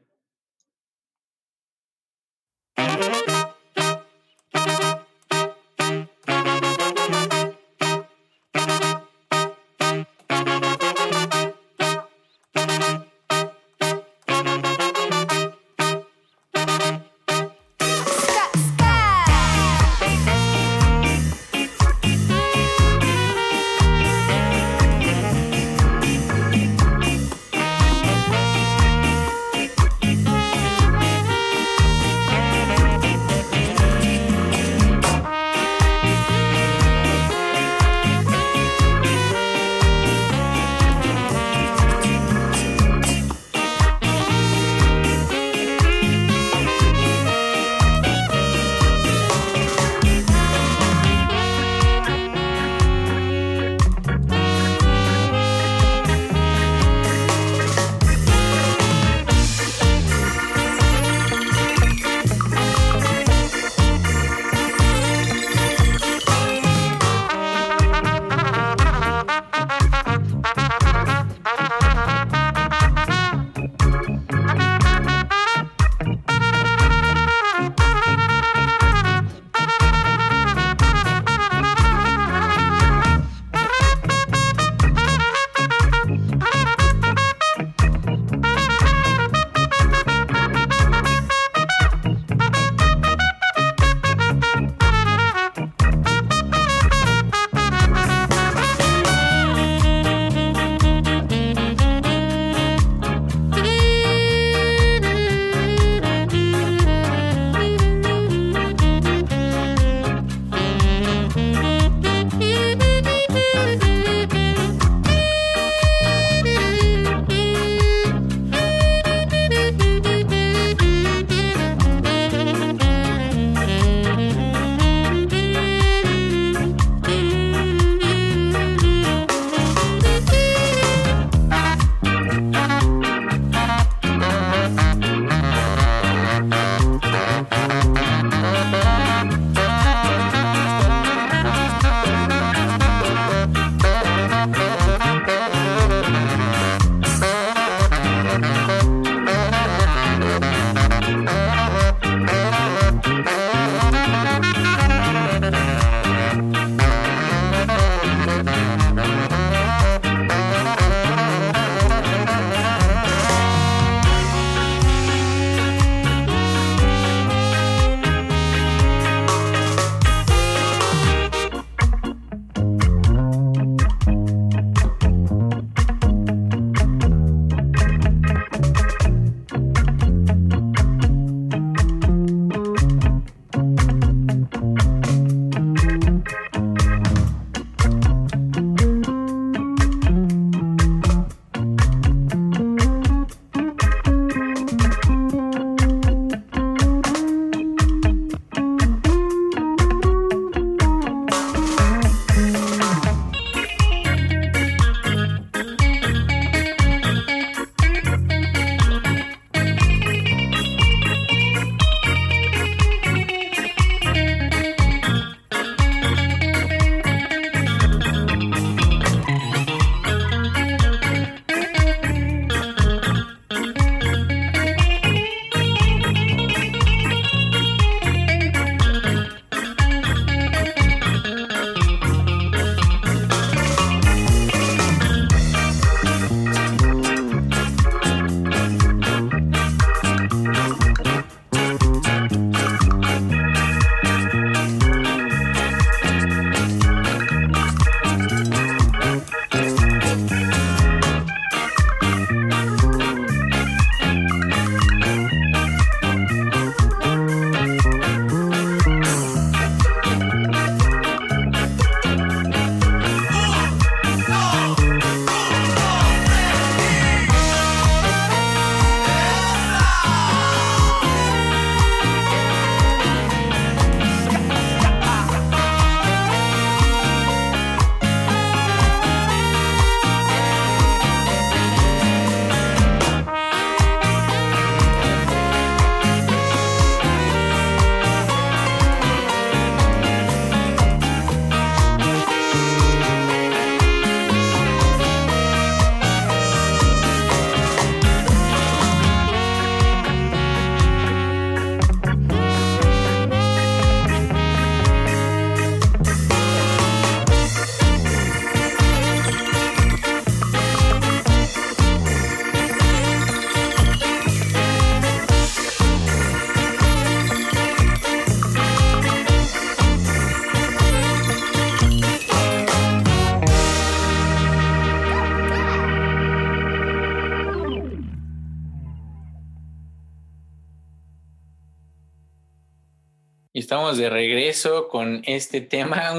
Estamos de regreso con este tema.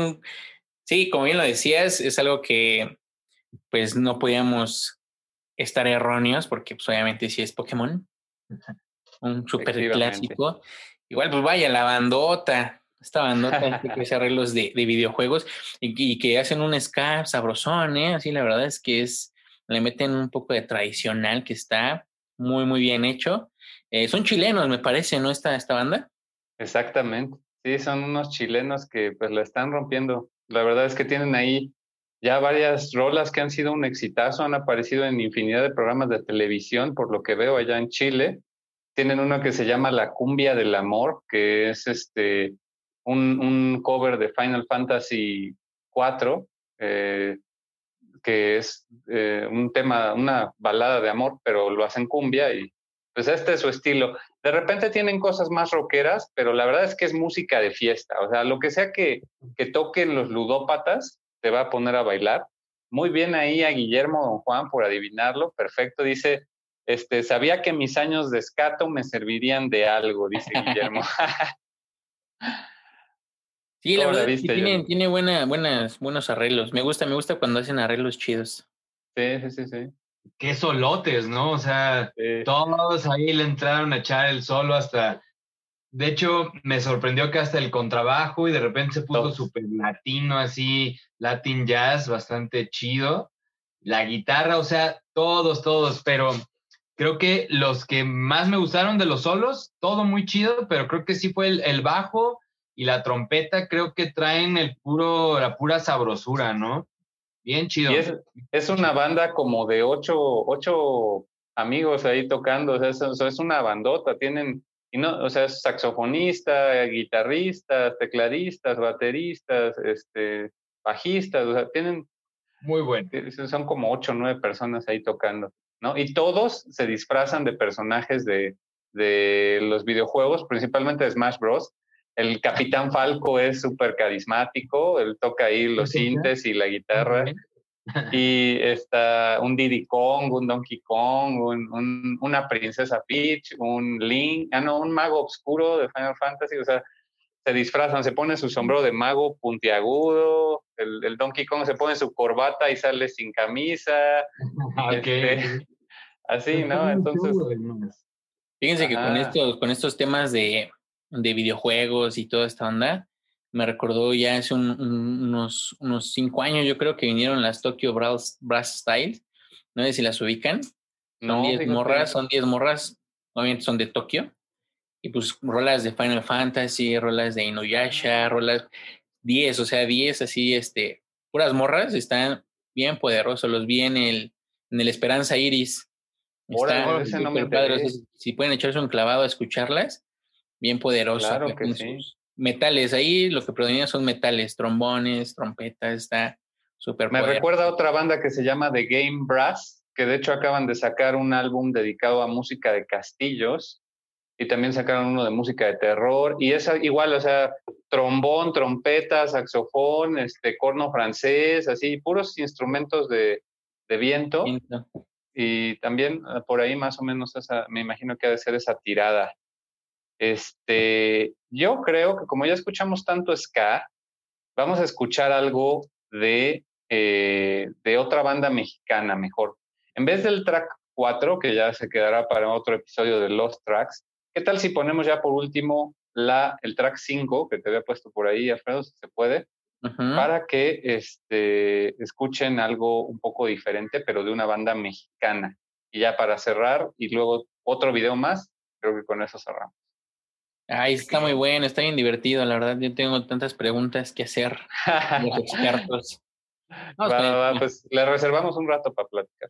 Sí, como bien lo decías, es algo que pues no podíamos estar erróneos porque pues obviamente sí es Pokémon. Un super clásico. Igual pues vaya, la bandota, esta bandota que hace arreglos de, de videojuegos y, que hacen un ska sabrosón, ¿eh? Así la verdad es que es, le meten un poco de tradicional que está muy, muy bien hecho. Eh, son chilenos, me parece, ¿no? Esta, esta banda.
Exactamente. Sí, son unos chilenos que pues la están rompiendo. La verdad es que tienen ahí ya varias rolas que han sido un exitazo, han aparecido en infinidad de programas de televisión, por lo que veo allá en Chile. Tienen uno que se llama La Cumbia del Amor, que es este un, cover de Final Fantasy IV, eh, que es eh, un tema, una balada de amor, pero lo hacen cumbia y pues este es su estilo. De repente tienen cosas más rockeras, pero la verdad es que es música de fiesta. O sea, lo que sea que, que toquen los ludópatas, te va a poner a bailar. Muy bien ahí a Guillermo Don Juan por adivinarlo. Perfecto. Dice, este, sabía que mis años de escato me servirían de algo, dice Guillermo.
sí, la verdad tiene, tiene buena, buenas, buenos arreglos. Me gusta, me gusta cuando hacen arreglos chidos.
Sí, sí, sí, sí
qué solotes, ¿no? O sea, todos ahí le entraron a echar el solo hasta. De hecho, me sorprendió que hasta el contrabajo y de repente se puso súper latino, así, Latin jazz, bastante chido. La guitarra, o sea, todos, todos, pero creo que los que más me gustaron de los solos, todo muy chido, pero creo que sí fue el, el bajo y la trompeta, creo que traen el puro, la pura sabrosura, ¿no? Bien chido.
es, una banda como de ocho, ocho amigos ahí tocando, o sea, es, una bandota, tienen, y no, o sea, es saxofonista, guitarristas, tecladistas, bateristas, este, bajistas, o sea, tienen...
Muy bueno.
Son como ocho o nueve personas ahí tocando, ¿no? Y todos se disfrazan de personajes de, de los videojuegos, principalmente de Smash Bros. El Capitán Falco es súper carismático, él toca ahí los sintes y la guitarra. Y está un Diddy Kong, un Donkey Kong, un, una princesa Peach, un Link, ah, no, un mago oscuro de Final Fantasy, o sea, se disfrazan, se pone su sombrero de mago puntiagudo, el, Donkey Kong se pone su corbata y sale sin camisa. Este, así, ¿no? Entonces.
Fíjense que con estos, con estos temas de, de videojuegos y toda esta onda, me recordó ya hace unos, unos cinco años, yo creo que vinieron las Tokyo Brass, Brass Style, no sé si las ubican. Son 10 morras, son 10 morras, obviamente son de Tokio. Y pues rolas de Final Fantasy, rolas de Inuyasha, rolas 10, o sea, 10 así, este, puras morras, están bien poderosos, los vi en el, en el Esperanza Iris. Están super padres. Si pueden echarse un clavado a escucharlas, bien poderoso.
Claro que sí.
Metales, ahí lo que predomina son metales, trombones, trompetas, está súper
Me recuerda a otra banda que se llama The Game Brass, que de hecho acaban de sacar un álbum dedicado a música de castillos y también sacaron uno de música de terror y es igual, o sea, trombón, trompeta, saxofón, este corno francés, así, puros instrumentos de, de viento. Y también ah, por ahí más o menos esa, me imagino que ha de ser esa tirada. Este, yo creo que como ya escuchamos tanto ska, vamos a escuchar algo de, eh, de otra banda mexicana mejor. En vez del track 4, que ya se quedará para otro episodio de Lost Tracks, ¿qué tal si ponemos ya por último la, el track 5 que te había puesto por ahí, Alfredo, si se puede? para que este, escuchen algo un poco diferente, pero de una banda mexicana. Y ya para cerrar, y luego otro video más, creo que con eso cerramos.
Ay, está muy bueno, está bien divertido, la verdad. Yo tengo tantas preguntas que hacer a los expertos.
pues le reservamos un rato para platicar.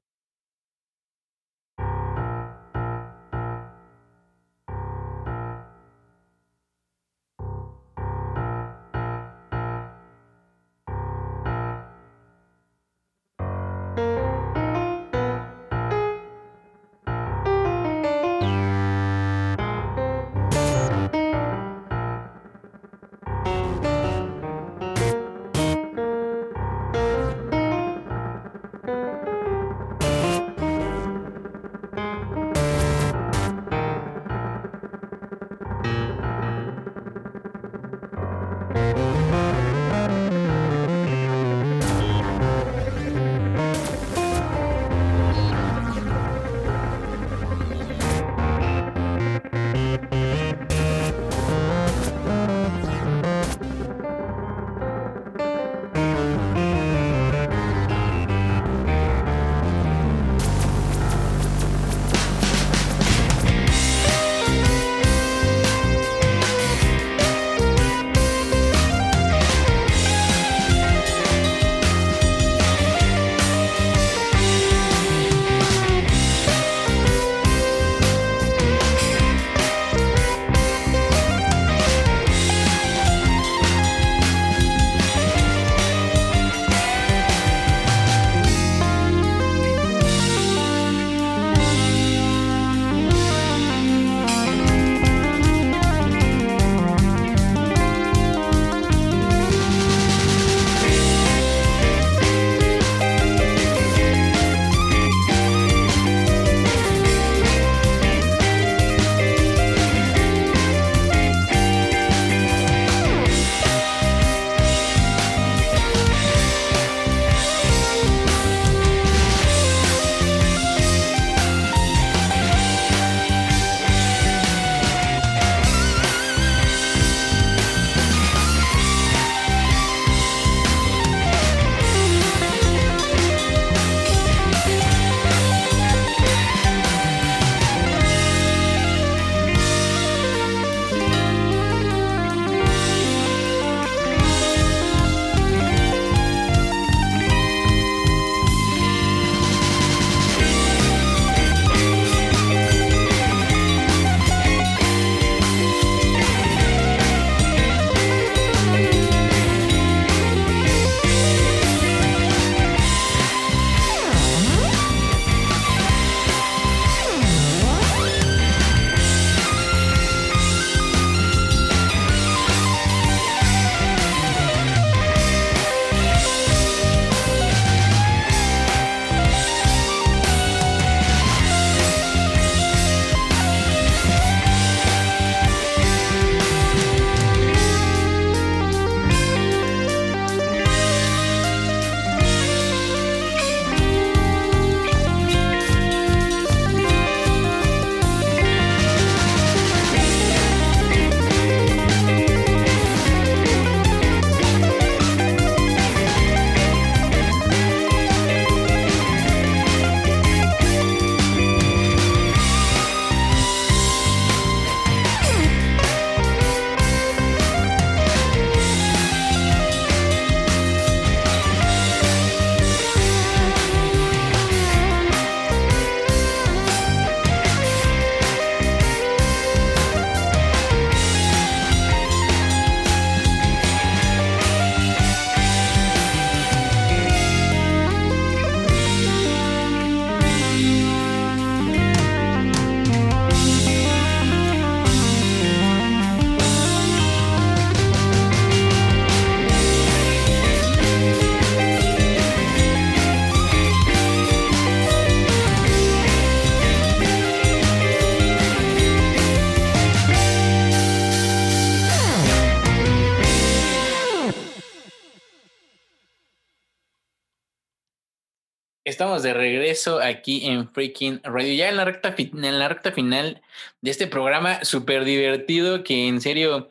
Estamos de regreso aquí en Freaking Radio, ya en la recta, en la recta final de este programa súper divertido que en serio,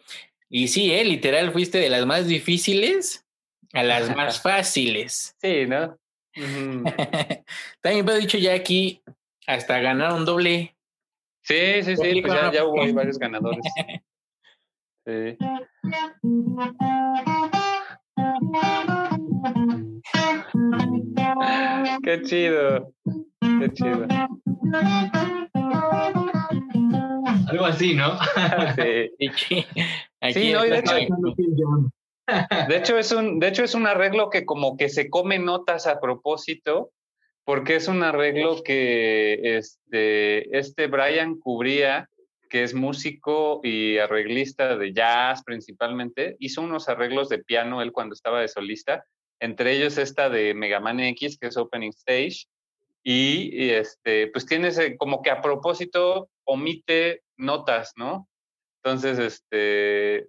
y sí, ¿eh? literal, fuiste de las más difíciles a las más fáciles.
Sí, ¿no?
También me ha dicho ya aquí, hasta ganar un doble.
Sí, sí, sí, pues ya, ya hubo varios ganadores. Sí. Qué chido. Qué chido.
Algo así, ¿no?
sí. sí, no, de hecho, de hecho, es un, de hecho, es un arreglo que como que se come notas a propósito, porque es un arreglo que este, este Brian cubría, que es músico y arreglista de jazz principalmente, hizo unos arreglos de piano él cuando estaba de solista, entre ellos esta de Mega Man X, que es Opening Stage, y, este, pues tiene como que a propósito omite notas, ¿no? Entonces, este,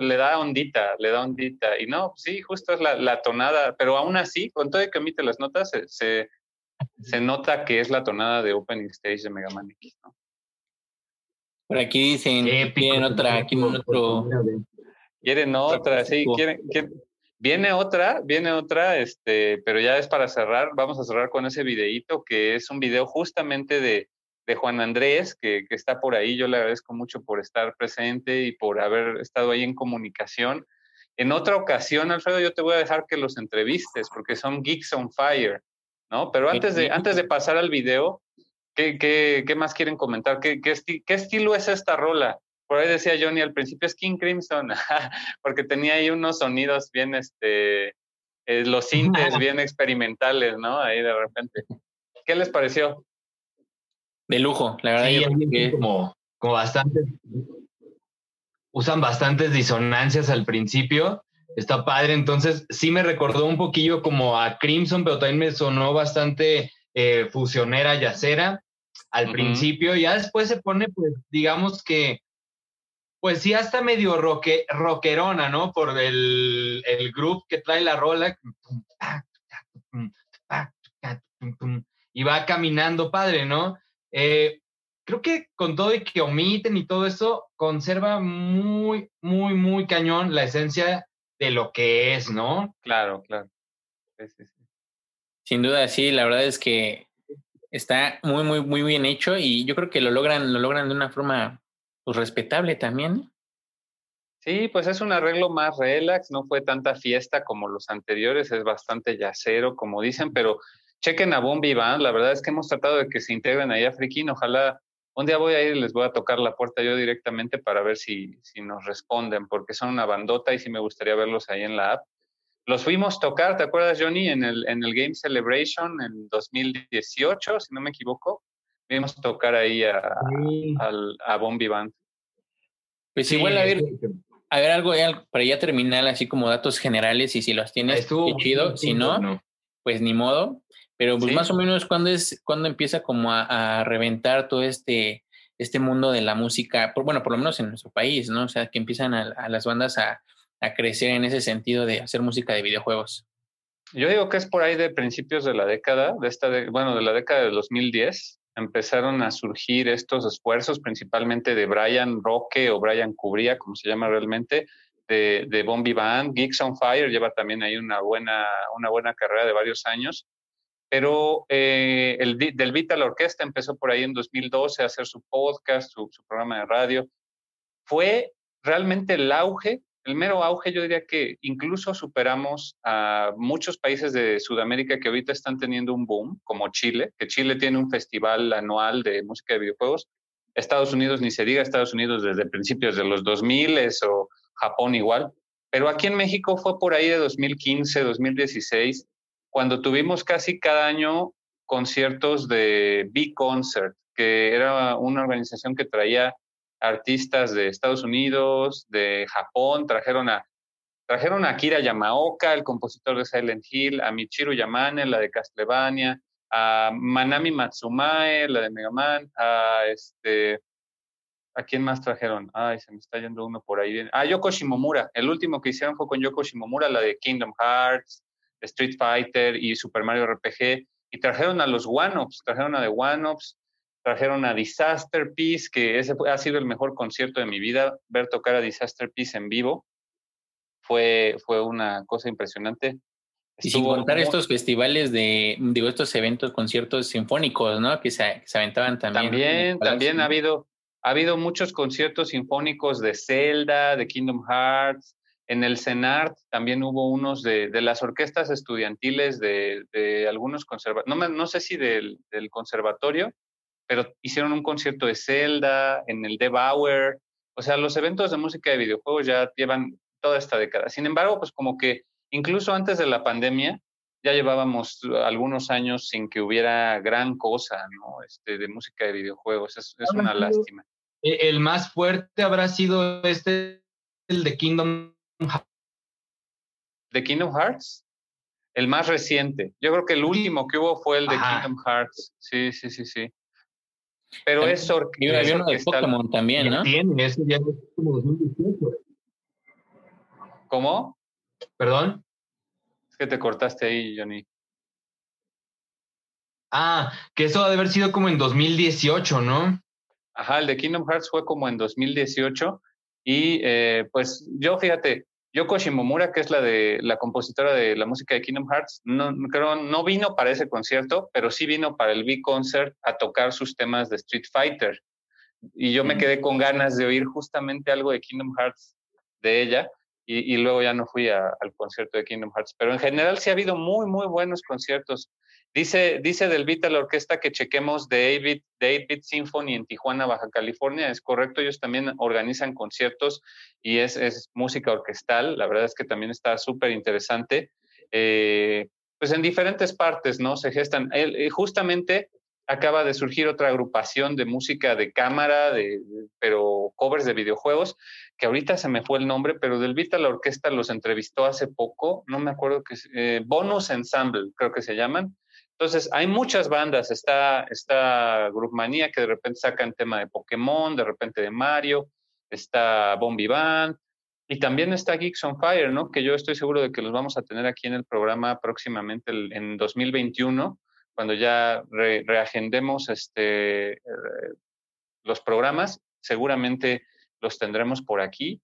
le da ondita, le da ondita. Y no, sí, justo es la, tonada, pero aún así, con todo que omite las notas, se, se, nota que es la tonada de Opening Stage de Mega Man X, ¿no?
Por aquí dicen, quieren otra, quieren otro.
Quieren otra, sí, quieren, quieren, Viene otra, viene otra, este, pero ya es para cerrar. Vamos a cerrar con ese videíto que es un video justamente de, de Juan Andrés, que, que, está por ahí. Yo le agradezco mucho por estar presente y por haber estado ahí en comunicación. En otra ocasión, Alfredo, yo te voy a dejar que los entrevistes porque son Geeks on Fire, ¿no? Pero antes de, antes de pasar al video, ¿qué, qué, qué más quieren comentar? ¿Qué, qué, ¿Qué estilo es esta rola? Por ahí decía Johnny al principio es King Crimson, porque tenía ahí unos sonidos bien, este, eh, los sintes bien experimentales, ¿no? Ahí de repente. ¿Qué les pareció?
De lujo, la verdad.
Sí, como, como bastante, usan bastantes disonancias al principio. Está padre, entonces sí me recordó un poquillo como a Crimson, pero también me sonó bastante eh, fusionera, yacera al principio. Ya después se pone, pues, digamos que pues sí, hasta medio roque, rockerona, ¿no? Por el, el groove que trae la rola. Y va caminando padre, ¿no? Eh, creo que con todo y que omiten y todo eso, conserva muy, muy, muy cañón la esencia de lo que es, ¿no?
Claro, claro.
Sin duda, sí, la verdad es que está muy, muy, muy bien hecho y yo creo que lo logran, lo logran de una forma pues respetable también.
Sí, pues es un arreglo más relax, no fue tanta fiesta como los anteriores, es bastante yacero, como dicen, pero chequen a Bombi Band, la verdad es que hemos tratado de que se integren ahí a ojalá un día voy a ir y les voy a tocar la puerta yo directamente para ver si, si nos responden, porque son una bandota y sí me gustaría verlos ahí en la app. Los fuimos tocar, ¿te acuerdas, Johnny? En el, en el Game Celebration en 2018, si no me equivoco. Vimos tocar ahí a, a, Bombi Band.
Pues igual, a ver, a ver algo para ya terminar, así como datos generales, y si los tienes, Estuvo, chido. Si no, pues ni modo. Pero pues más o menos, ¿cuándo, es, cuando empieza como a, reventar todo este, este mundo de la música? Por, bueno, por lo menos en nuestro país, ¿no? O sea, que empiezan a, las bandas a, a crecer en ese sentido de hacer música de videojuegos.
Yo digo que es por ahí de principios de la década, de esta, bueno, de la década de 2010, empezaron a surgir estos esfuerzos, principalmente de Brian Roque o Brian Cubría, como se llama realmente, de, de Bombi Band. Geeks on Fire lleva también ahí una buena, una buena carrera de varios años. Pero eh, el del Vital Orquesta empezó por ahí en 2012 a hacer su podcast, su programa de radio. Fue realmente el auge el mero auge, yo diría que incluso superamos a muchos países de Sudamérica que ahorita están teniendo un boom, como Chile, que Chile tiene un festival anual de música de videojuegos. Estados Unidos, ni se diga Estados Unidos desde principios de los 2000 o Japón igual. Pero aquí en México fue por ahí de 2015, 2016, cuando tuvimos casi cada año conciertos de B-Concert, que era una organización que traía artistas de Estados Unidos, de Japón, trajeron a, trajeron a Akira Yamaoka, el compositor de Silent Hill, a Michiru Yamane, la de Castlevania, a Manami Matsumae, la de Mega Man, a este, ¿a quién más trajeron? Ay, se me está yendo uno por ahí. A Yoko Shimomura, el último que hicieron fue con Yoko Shimomura, la de Kingdom Hearts, Street Fighter y Super Mario RPG. y trajeron a los One-Ups, trajeron a The One-Ups, trajeron a Disaster Peace, que ese ha sido el mejor concierto de mi vida, ver tocar a Disaster Peace en vivo fue, fue una cosa impresionante.
y sin contar estos festivales de, digo, estos eventos, conciertos sinfónicos, ¿no? Que se, se aventaban también.
También, también ha habido, ha habido muchos conciertos sinfónicos de Zelda, de Kingdom Hearts. En el CENART también hubo unos de, de las orquestas estudiantiles de, de algunos conservatorios, no, no sé si del, del conservatorio, pero hicieron un concierto de Zelda, en el De Bauer. O sea, los eventos de música de videojuegos ya llevan toda esta década. Sin embargo, pues como que incluso antes de la pandemia ya llevábamos algunos años sin que hubiera gran cosa, ¿no? Este, de música de videojuegos. Es, es una lástima.
E, el más fuerte habrá sido este, el de Kingdom Hearts.
¿De Kingdom Hearts? El más reciente. Yo creo que el último que hubo fue el de Kingdom Hearts. Sí, sí, sí, sí. Pero es, or
es uno de Pokémon también, ¿no?
Tiene, ese ya es como 2018.
¿Cómo?
¿Perdón?
Es que te cortaste ahí, Johnny.
Ah, que eso ha de haber sido como en 2018, ¿no?
Ajá, el de Kingdom Hearts fue como en 2018 y eh, pues yo, fíjate, Yoko Shimomura, que es la de la compositora de la música de Kingdom Hearts, no, creo, no vino para ese concierto, pero sí vino para el B-Concert a tocar sus temas de Street Fighter. Y yo me quedé con ganas de oír justamente algo de Kingdom Hearts de ella y, luego ya no fui al concierto de Kingdom Hearts. Pero en general sí ha habido muy, muy buenos conciertos. Dice, dice Del Vita la orquesta que chequemos David, David Symphony en Tijuana, Baja California. Es correcto, ellos también organizan conciertos y es, es música orquestal. La verdad es que también está súper interesante. Eh, pues en diferentes partes, ¿no? Se gestan. Eh, justamente acaba de surgir otra agrupación de música de cámara, de, pero covers de videojuegos, que ahorita se me fue el nombre, pero Del Vita la orquesta los entrevistó hace poco, no me acuerdo que eh, Bonus Ensemble, creo que se llaman. Entonces, hay muchas bandas, está, está Groupmania que de repente sacan tema de Pokémon, de repente de Mario, está Bombi Band, y también está Geeks on Fire, ¿no? Que yo estoy seguro de que los vamos a tener aquí en el programa próximamente en 2021 cuando ya reagendemos este, eh, los programas, seguramente los tendremos por aquí.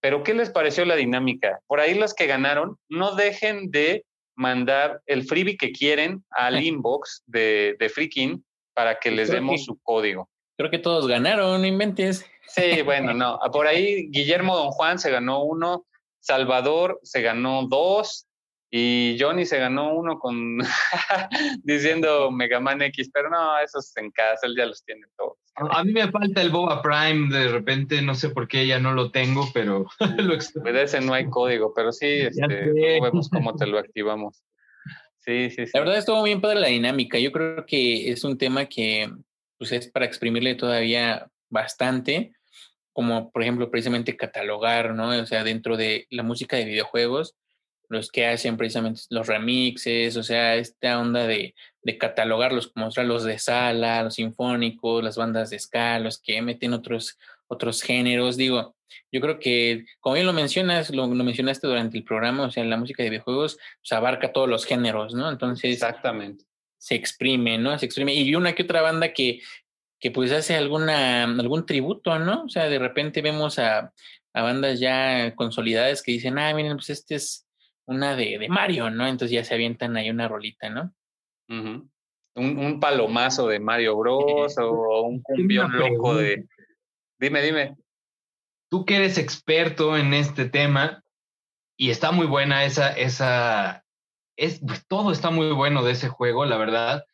Pero, ¿qué les pareció la dinámica? Por ahí los que ganaron, no dejen de mandar el freebie que quieren al inbox de, de Freaking para que les demos su código.
Creo que todos ganaron, no inventes.
Sí, bueno, no. Por ahí Guillermo Don Juan se ganó uno, Salvador se ganó dos, y Johnny se ganó uno con diciendo Mega Man X, pero no, esos en casa, él ya los tiene todos.
A mí me falta el Boba Prime, de repente no sé por qué ya no lo tengo, pero lo
Pues ese no hay código, pero sí, este, vemos cómo te lo activamos. Sí, sí, sí.
La verdad estuvo bien padre la dinámica. Yo creo que es un tema que pues, es para exprimirle todavía bastante, como por ejemplo precisamente catalogar, ¿no? O sea, dentro de la música de videojuegos, los que hacen precisamente los remixes, o sea, esta onda de, de catalogarlos, como los de sala, los sinfónicos, las bandas de ska, los que meten otros, otros géneros. Digo, yo creo que, como bien lo mencionas, lo, mencionaste durante el programa, o sea, la música de videojuegos pues, abarca todos los géneros, ¿no? Entonces,
exactamente.
Se exprime, ¿no? Se exprime. Y una que otra banda que, que pues hace alguna, algún tributo, ¿no? O sea, de repente vemos a, a bandas ya consolidadas que dicen, ah, miren, pues este es una de, de, Mario, ¿no? Entonces ya se avientan ahí una rolita, ¿no?
un, un, palomazo de Mario Bros o un cumbión loco de... Dime, dime.
Tú que eres experto en este tema y está muy buena esa, esa, es, pues, todo está muy bueno de ese juego, la verdad.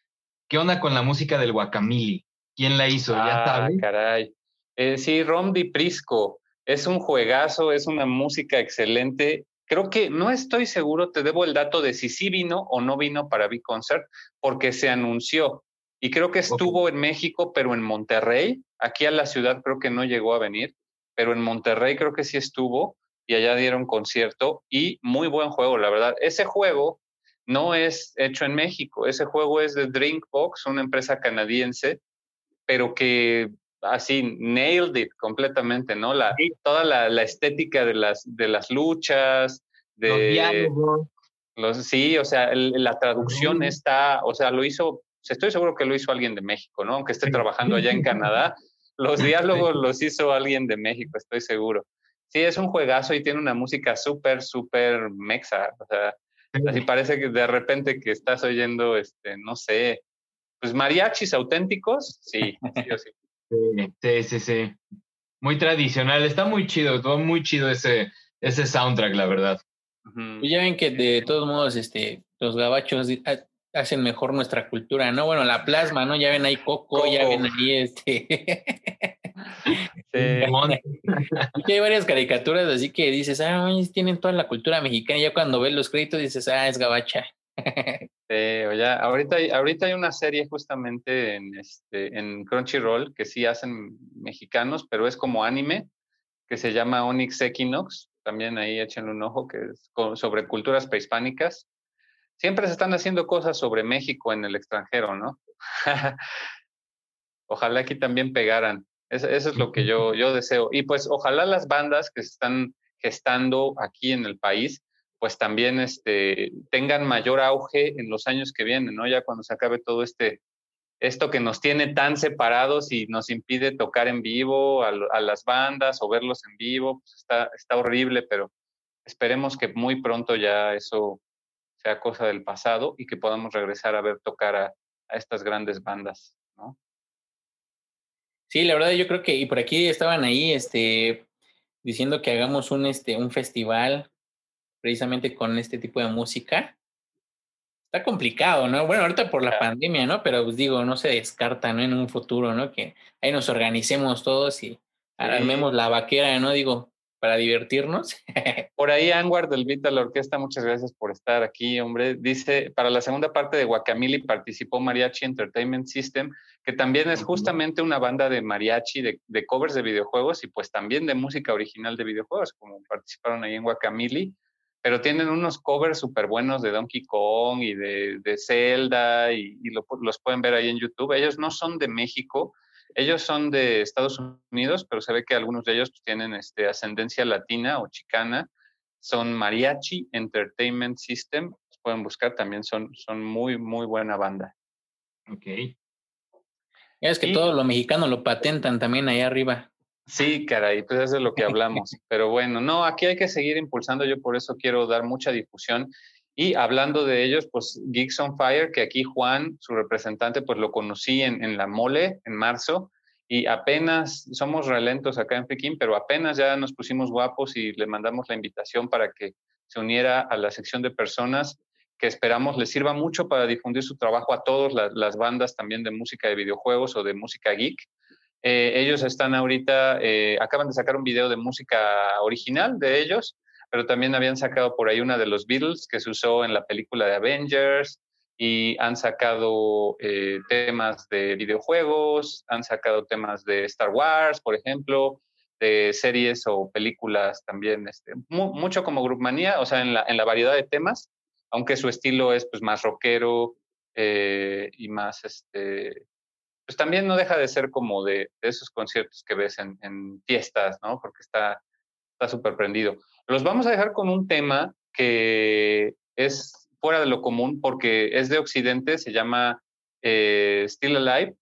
¿Qué onda con la música del Guacamili? ¿Quién la hizo? ¿Ya
ah, caray. Eh, sí, Rom Di Prisco. Es un juegazo, es una música excelente Creo que no estoy seguro, te debo el dato de si sí vino o no vino para Big Concert, porque se anunció. Y creo que estuvo en México, pero en Monterrey. Aquí a la ciudad creo que no llegó a venir, pero en Monterrey creo que sí estuvo y allá dieron concierto y muy buen juego, la verdad. Ese juego no es hecho en México, ese juego es de Drinkbox, una empresa canadiense, pero que así nailed it completamente, ¿no? La, Toda la, la, estética de las, de las luchas, de
los diálogos.
Los, sí, o sea, la traducción está, o sea, lo hizo, estoy seguro que lo hizo alguien de México, ¿no? Aunque esté trabajando allá en Canadá, los diálogos los hizo alguien de México, estoy seguro. Sí, es un juegazo y tiene una música súper, súper mexa, o sea, así parece que de repente que estás oyendo, este, no sé, pues mariachis auténticos, sí, sí o sí.
Sí, sí, sí. Muy tradicional, está muy chido, todo muy chido ese, ese soundtrack, la verdad.
Pues ya ven que de todos modos, este, los gabachos hacen mejor nuestra cultura, ¿no? Bueno, la plasma, ¿no? Ya ven ahí Coco, ya ven ahí este. Sí. hay varias caricaturas, así que dices, ah, tienen toda la cultura mexicana. Y ya cuando ves los créditos dices, ah, es gabacha.
Ya, ahorita, hay, ahorita hay una serie justamente en, este, en Crunchyroll que sí hacen mexicanos, pero es como anime, que se llama Onyx Equinox. También ahí échenle un ojo, que es sobre culturas prehispánicas. Siempre se están haciendo cosas sobre México en el extranjero, ¿no? ojalá aquí también pegaran. Eso, eso, es lo que yo, yo deseo. Y pues ojalá las bandas que se están gestando aquí en el país pues también este, tengan mayor auge en los años que vienen, ¿no? Ya cuando se acabe todo este, esto que nos tiene tan separados y nos impide tocar en vivo a, las bandas o verlos en vivo, pues está, está horrible, pero esperemos que muy pronto ya eso sea cosa del pasado y que podamos regresar a ver tocar a, a estas grandes bandas, ¿no?
Sí, la verdad yo creo que, y por aquí estaban ahí, este, diciendo que hagamos un, este, un festival precisamente con este tipo de música. Está complicado, ¿no? Bueno, ahorita por la pandemia, ¿no? Pero pues digo, no se descarta, ¿no? En un futuro, ¿no? Que ahí nos organicemos todos y armemos la vaquera, ¿no? Digo, para divertirnos.
Por ahí Anwar del Vita la Orquesta, muchas gracias por estar aquí, hombre. Dice, para la segunda parte de Guacamili participó Mariachi Entertainment System, que también es justamente una banda de mariachi, de, de, covers de videojuegos y pues también de música original de videojuegos, como participaron ahí en Guacamili pero tienen unos covers súper buenos de Donkey Kong y de, de Zelda y, los pueden ver ahí en YouTube. Ellos no son de México, ellos son de Estados Unidos, pero se ve que algunos de ellos pues, tienen este, ascendencia latina o chicana. Son Mariachi Entertainment System, los pueden buscar, también son, son muy, muy buena banda.
Ok.
Es que todo lo mexicano lo patentan también ahí arriba.
Sí, caray, pues eso es lo que hablamos. Pero bueno, no, aquí hay que seguir impulsando, yo por eso quiero dar mucha difusión. Y hablando de ellos, pues Geeks on Fire, que aquí Juan, su representante, pues lo conocí en, en la mole en marzo y apenas somos relentos acá en Pekín, pero apenas ya nos pusimos guapos y le mandamos la invitación para que se uniera a la sección de personas que esperamos les sirva mucho para difundir su trabajo a todas las bandas también de música de videojuegos o de música geek eh, ellos están ahorita, eh, acaban de sacar un video de música original de ellos, pero también habían sacado por ahí una de los Beatles que se usó en la película de Avengers y han sacado eh, temas de videojuegos, han sacado temas de Star Wars, por ejemplo, de series o películas también, este, mucho como Groupmania, o sea, en la, en la variedad de temas, aunque su estilo es pues más rockero y más este, pues también no deja de ser como de, esos conciertos que ves en, fiestas, ¿no? Porque está súper prendido. Los vamos a dejar con un tema que es fuera de lo común porque es de Occidente, se llama eh, Still Alive,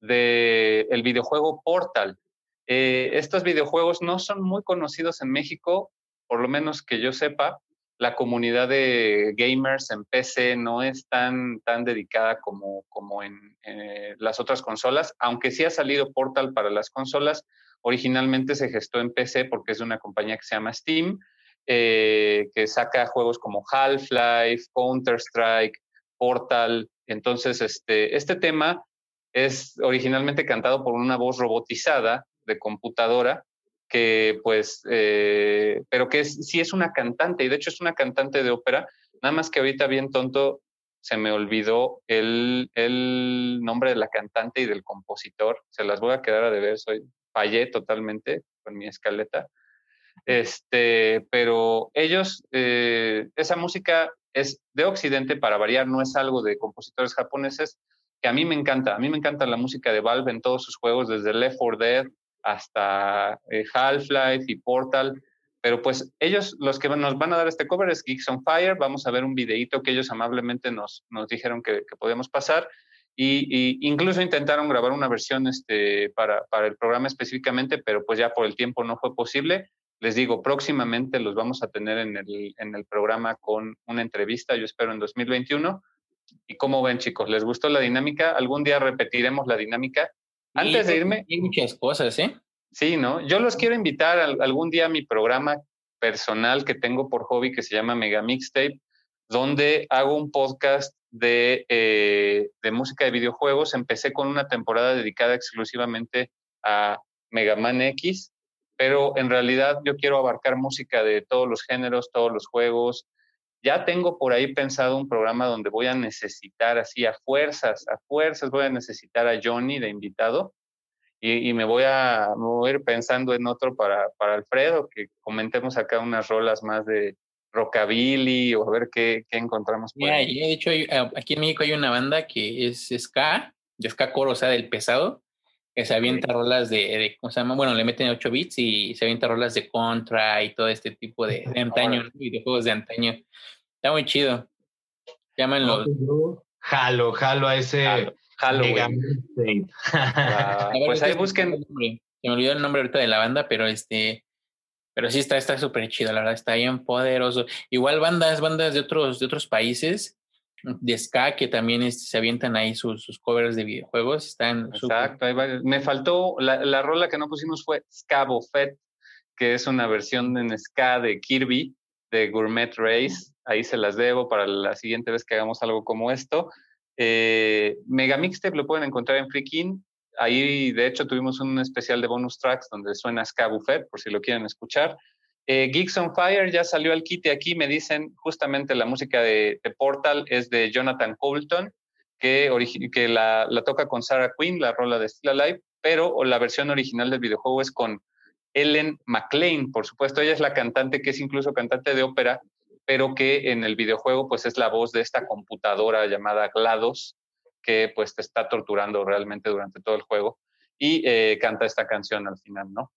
del el videojuego Portal. Eh, estos videojuegos no son muy conocidos en México, por lo menos que yo sepa, la comunidad de gamers en PC no es tan, tan dedicada como, como en eh, las otras consolas, aunque sí ha salido Portal para las consolas. Originalmente se gestó en PC porque es de una compañía que se llama Steam, eh, que saca juegos como Half-Life, Counter-Strike, Portal. Entonces, este, este tema es originalmente cantado por una voz robotizada de computadora que pues, eh, pero que es, sí es una cantante, y de hecho es una cantante de ópera, nada más que ahorita bien tonto se me olvidó el, el nombre de la cantante y del compositor, se las voy a quedar a deber, soy, fallé totalmente con mi escaleta, este, pero ellos, eh, esa música es de Occidente, para variar, no es algo de compositores japoneses, que a mí me encanta, a mí me encanta la música de Valve en todos sus juegos, desde Left 4 Dead, hasta eh, Half-Life y Portal, Pero pues ellos, los que nos van a dar este cover es Geeks on Fire. Vamos a ver un videito que ellos amablemente nos, nos dijeron que, que podíamos pasar. Y, incluso intentaron grabar una versión este, para, para el programa específicamente, pero pues ya por el tiempo no fue posible. Les digo, próximamente los vamos a tener en el, en el programa con una entrevista, yo espero en 2021. ¿Y cómo ven, chicos? ¿Les gustó la dinámica? ¿Algún día repetiremos la dinámica? Antes de irme...
Hay muchas cosas, ¿eh?
Sí, ¿no? Yo los quiero invitar algún día a mi programa personal que tengo por hobby que se llama Mega Mixtape, donde hago un podcast de, eh, de música de videojuegos. Empecé con una temporada dedicada exclusivamente a Mega Man X, pero en realidad yo quiero abarcar música de todos los géneros, todos los juegos. Ya tengo por ahí pensado un programa donde voy a necesitar así a fuerzas, a fuerzas voy a necesitar a Johnny de invitado y, me, voy a, ir pensando en otro para, para Alfredo, que comentemos acá unas rolas más de rockabilly o a ver qué, qué encontramos.
Por ahí. de hecho, ah, aquí en México hay una banda que es ska, de ska core, o sea, del pesado, que se avienta rolas de, de, ¿cómo se llama? Bueno, le meten 8 bits y se avienta rolas de contra y todo este tipo de, de antaño, videojuegos de antaño. Está muy chido. Llámenlo.
Pues jalo, jalo a ese.
Halloween. Ah, pues ahí busquen.
Se me olvidó el nombre ahorita de la banda, pero este, pero sí está, está súper chido, la verdad, está bien poderoso. Igual bandas, bandas de otros, de otros países, de ska, que también este, se avientan ahí sus, sus, covers de videojuegos, están
Exacto, hay varios. Me faltó, la, la rola que no pusimos fue Scabo Fett, que es una versión en ska de Kirby, de Gourmet Race, ahí se las debo para la siguiente vez que hagamos algo como esto. Eh, Mega Mixtape lo pueden encontrar en Freakin. Ahí, de hecho, tuvimos un especial de bonus tracks donde suena Ska Buffet, por si lo quieren escuchar. Eh, Geeks on Fire ya salió al kit aquí. Me dicen justamente la música de, Portal es de Jonathan Colton, que, la, toca con Sarah Quinn, la rola de Still Alive, pero la versión original del videojuego es con Ellen McLean, por supuesto. Ella es la cantante que es incluso cantante de ópera pero que en el videojuego pues es la voz de esta computadora llamada GLaDOS, que pues te está torturando realmente durante todo el juego y eh, canta esta canción al final, ¿no?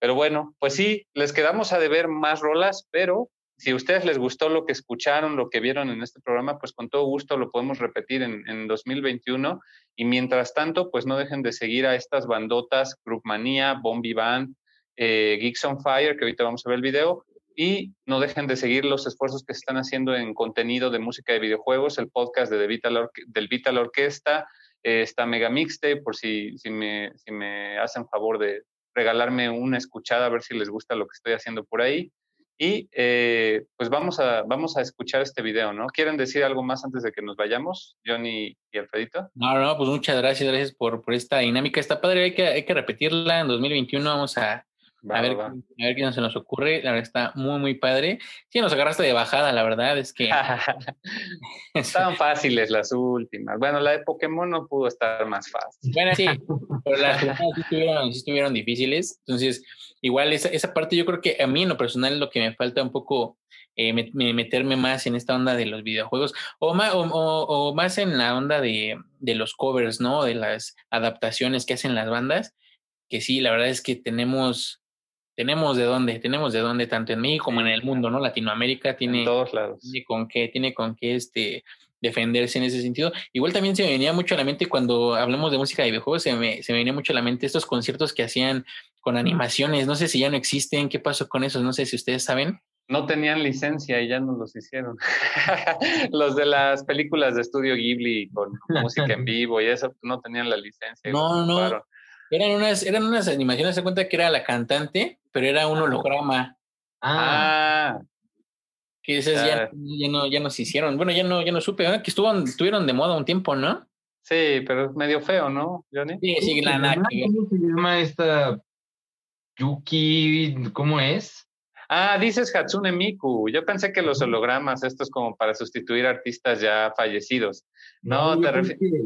Pero bueno, pues sí, les quedamos a deber más rolas, pero si a ustedes les gustó lo que escucharon, lo que vieron en este programa, pues con todo gusto lo podemos repetir en, en 2021. Y mientras tanto, pues no dejen de seguir a estas bandotas, Groupmania, Bombi Band, eh, Geeks on Fire, que ahorita vamos a ver el video, y no dejen de seguir los esfuerzos que se están haciendo en contenido de música de videojuegos, el podcast de The Vital del Vital Orquesta, eh, está Mega Mixtape, por si, si, me, si me hacen favor de regalarme una escuchada, a ver si les gusta lo que estoy haciendo por ahí. Y eh, pues vamos a, vamos a escuchar este video, ¿no? ¿Quieren decir algo más antes de que nos vayamos, Johnny y Alfredito?
No, no, pues muchas gracias, gracias por, por esta dinámica. Está padre, hay que, hay que repetirla en 2021. Vamos a, a, ver, a ver qué se nos ocurre. La verdad está muy, muy padre. Sí, nos agarraste de bajada, la verdad es que.
Estaban fáciles las últimas. Bueno, la de Pokémon no pudo estar más fácil.
Bueno, sí, pero las últimas sí estuvieron, difíciles. Entonces, igual esa, esa parte yo creo que a mí en lo personal lo que me falta un poco eh, meterme más en esta onda de los videojuegos o más, o, o más en la onda de, de, los covers, ¿no? De las adaptaciones que hacen las bandas, que sí, la verdad es que tenemos tenemos de dónde, tenemos de dónde, tanto en México como en el mundo, ¿no? Latinoamérica tiene,
todos lados.
tiene con qué, tiene con qué este, defenderse en ese sentido. Igual también se me venía mucho a la mente cuando hablamos de música de videojuegos, se me, se me venía mucho a la mente estos conciertos que hacían con animaciones, no sé si ya no existen, qué pasó con esos, no sé si ustedes saben.
No tenían licencia y ya nos los hicieron. los de las películas de estudio Ghibli con música en vivo y eso no tenían la licencia.
No, no. Eran unas, eran unas animaciones, se cuenta que era la cantante, pero era un holograma.
Ah.
Que esas ya, ya, no, ya nos hicieron. Bueno, ya no, ya no supe, que estuvo, estuvieron de moda un tiempo, ¿no?
Sí, pero es medio feo, ¿no, Johnny?
Sí, sí, nada,
¿Cómo se llama esta Yuki? ¿Cómo es?
Ah, dices Hatsune Miku. Yo pensé que los hologramas, estos como para sustituir artistas ya fallecidos. No, te refieres.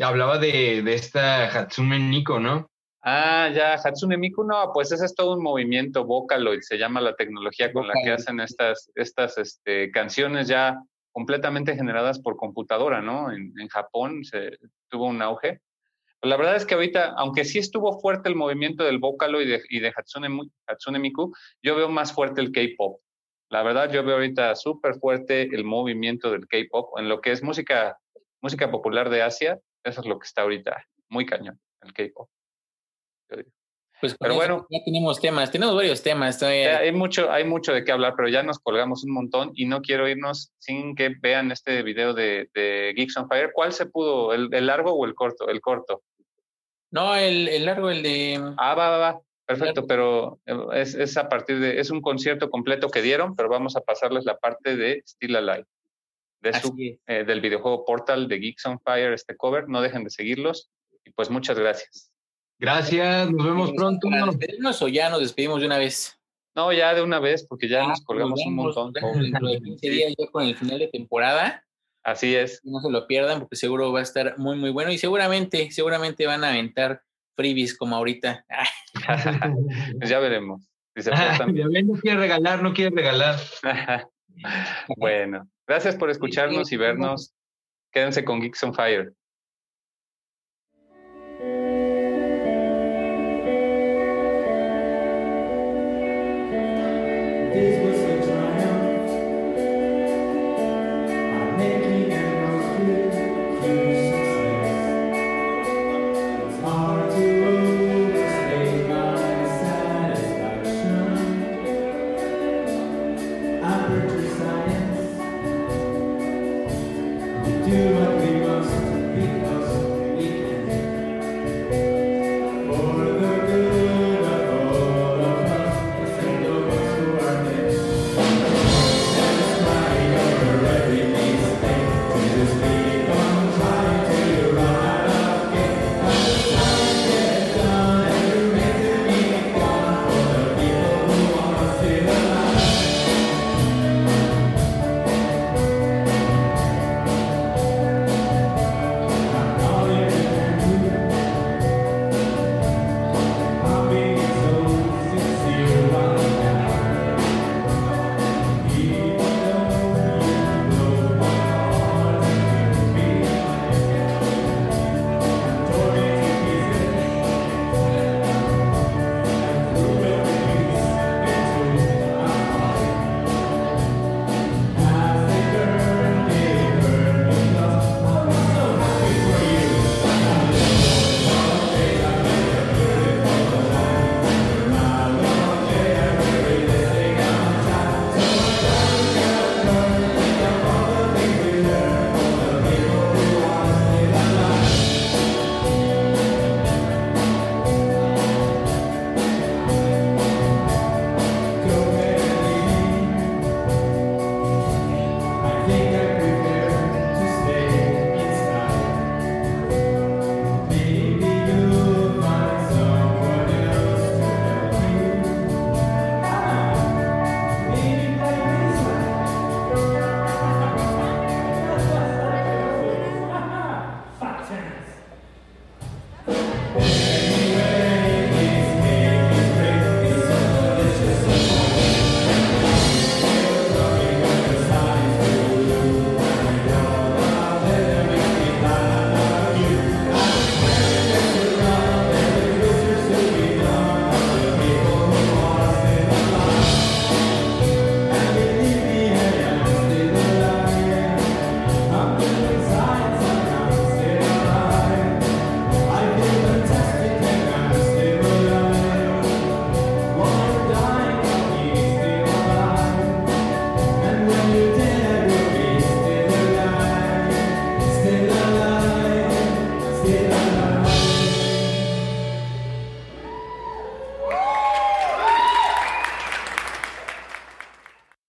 Hablaba de, de esta Hatsune Miku, ¿no?
Ah, ya, Hatsune Miku, no, pues ese es todo un movimiento Vocaloid, se llama la tecnología con la que hacen estas, estas este, canciones ya completamente generadas por computadora, ¿no? En, en Japón se tuvo un auge. La verdad es que ahorita, aunque sí estuvo fuerte el movimiento del Vocalo y de, y de Hatsune, Hatsune Miku, yo veo más fuerte el K-pop. La verdad, yo veo ahorita súper fuerte el movimiento del K-pop en lo que es música, música popular de Asia. Eso es lo que está ahorita muy cañón, el K-pop.
Pues pero bueno, ya tenemos temas, tenemos varios temas.
Hay mucho, hay mucho de qué hablar, pero ya nos colgamos un montón y no quiero irnos sin que vean este video de, de Geeks on Fire. ¿Cuál se pudo, el, largo o el corto? El corto.
No, el, el largo, el de.
Ah, va, va, va. Perfecto, pero es, es, a partir de, es un concierto completo que dieron, pero vamos a pasarles la parte de Still Alive, de su, eh, del videojuego Portal de Geeks on Fire, este cover. No dejen de seguirlos y pues muchas gracias.
Gracias, nos vemos pronto.
¿Nos despedimos o ya nos despedimos de una vez?
No, ya de una vez, porque ya ah, nos colgamos un montón.
Dentro de 15 días ya con el final de temporada.
Así es.
No se lo pierdan porque seguro va a estar muy, muy bueno y seguramente, seguramente van a aventar freebies como ahorita.
pues ya veremos.
no quiere regalar, no quiere regalar.
bueno, gracias por escucharnos y vernos. Quédense con Geeks on Fire. you.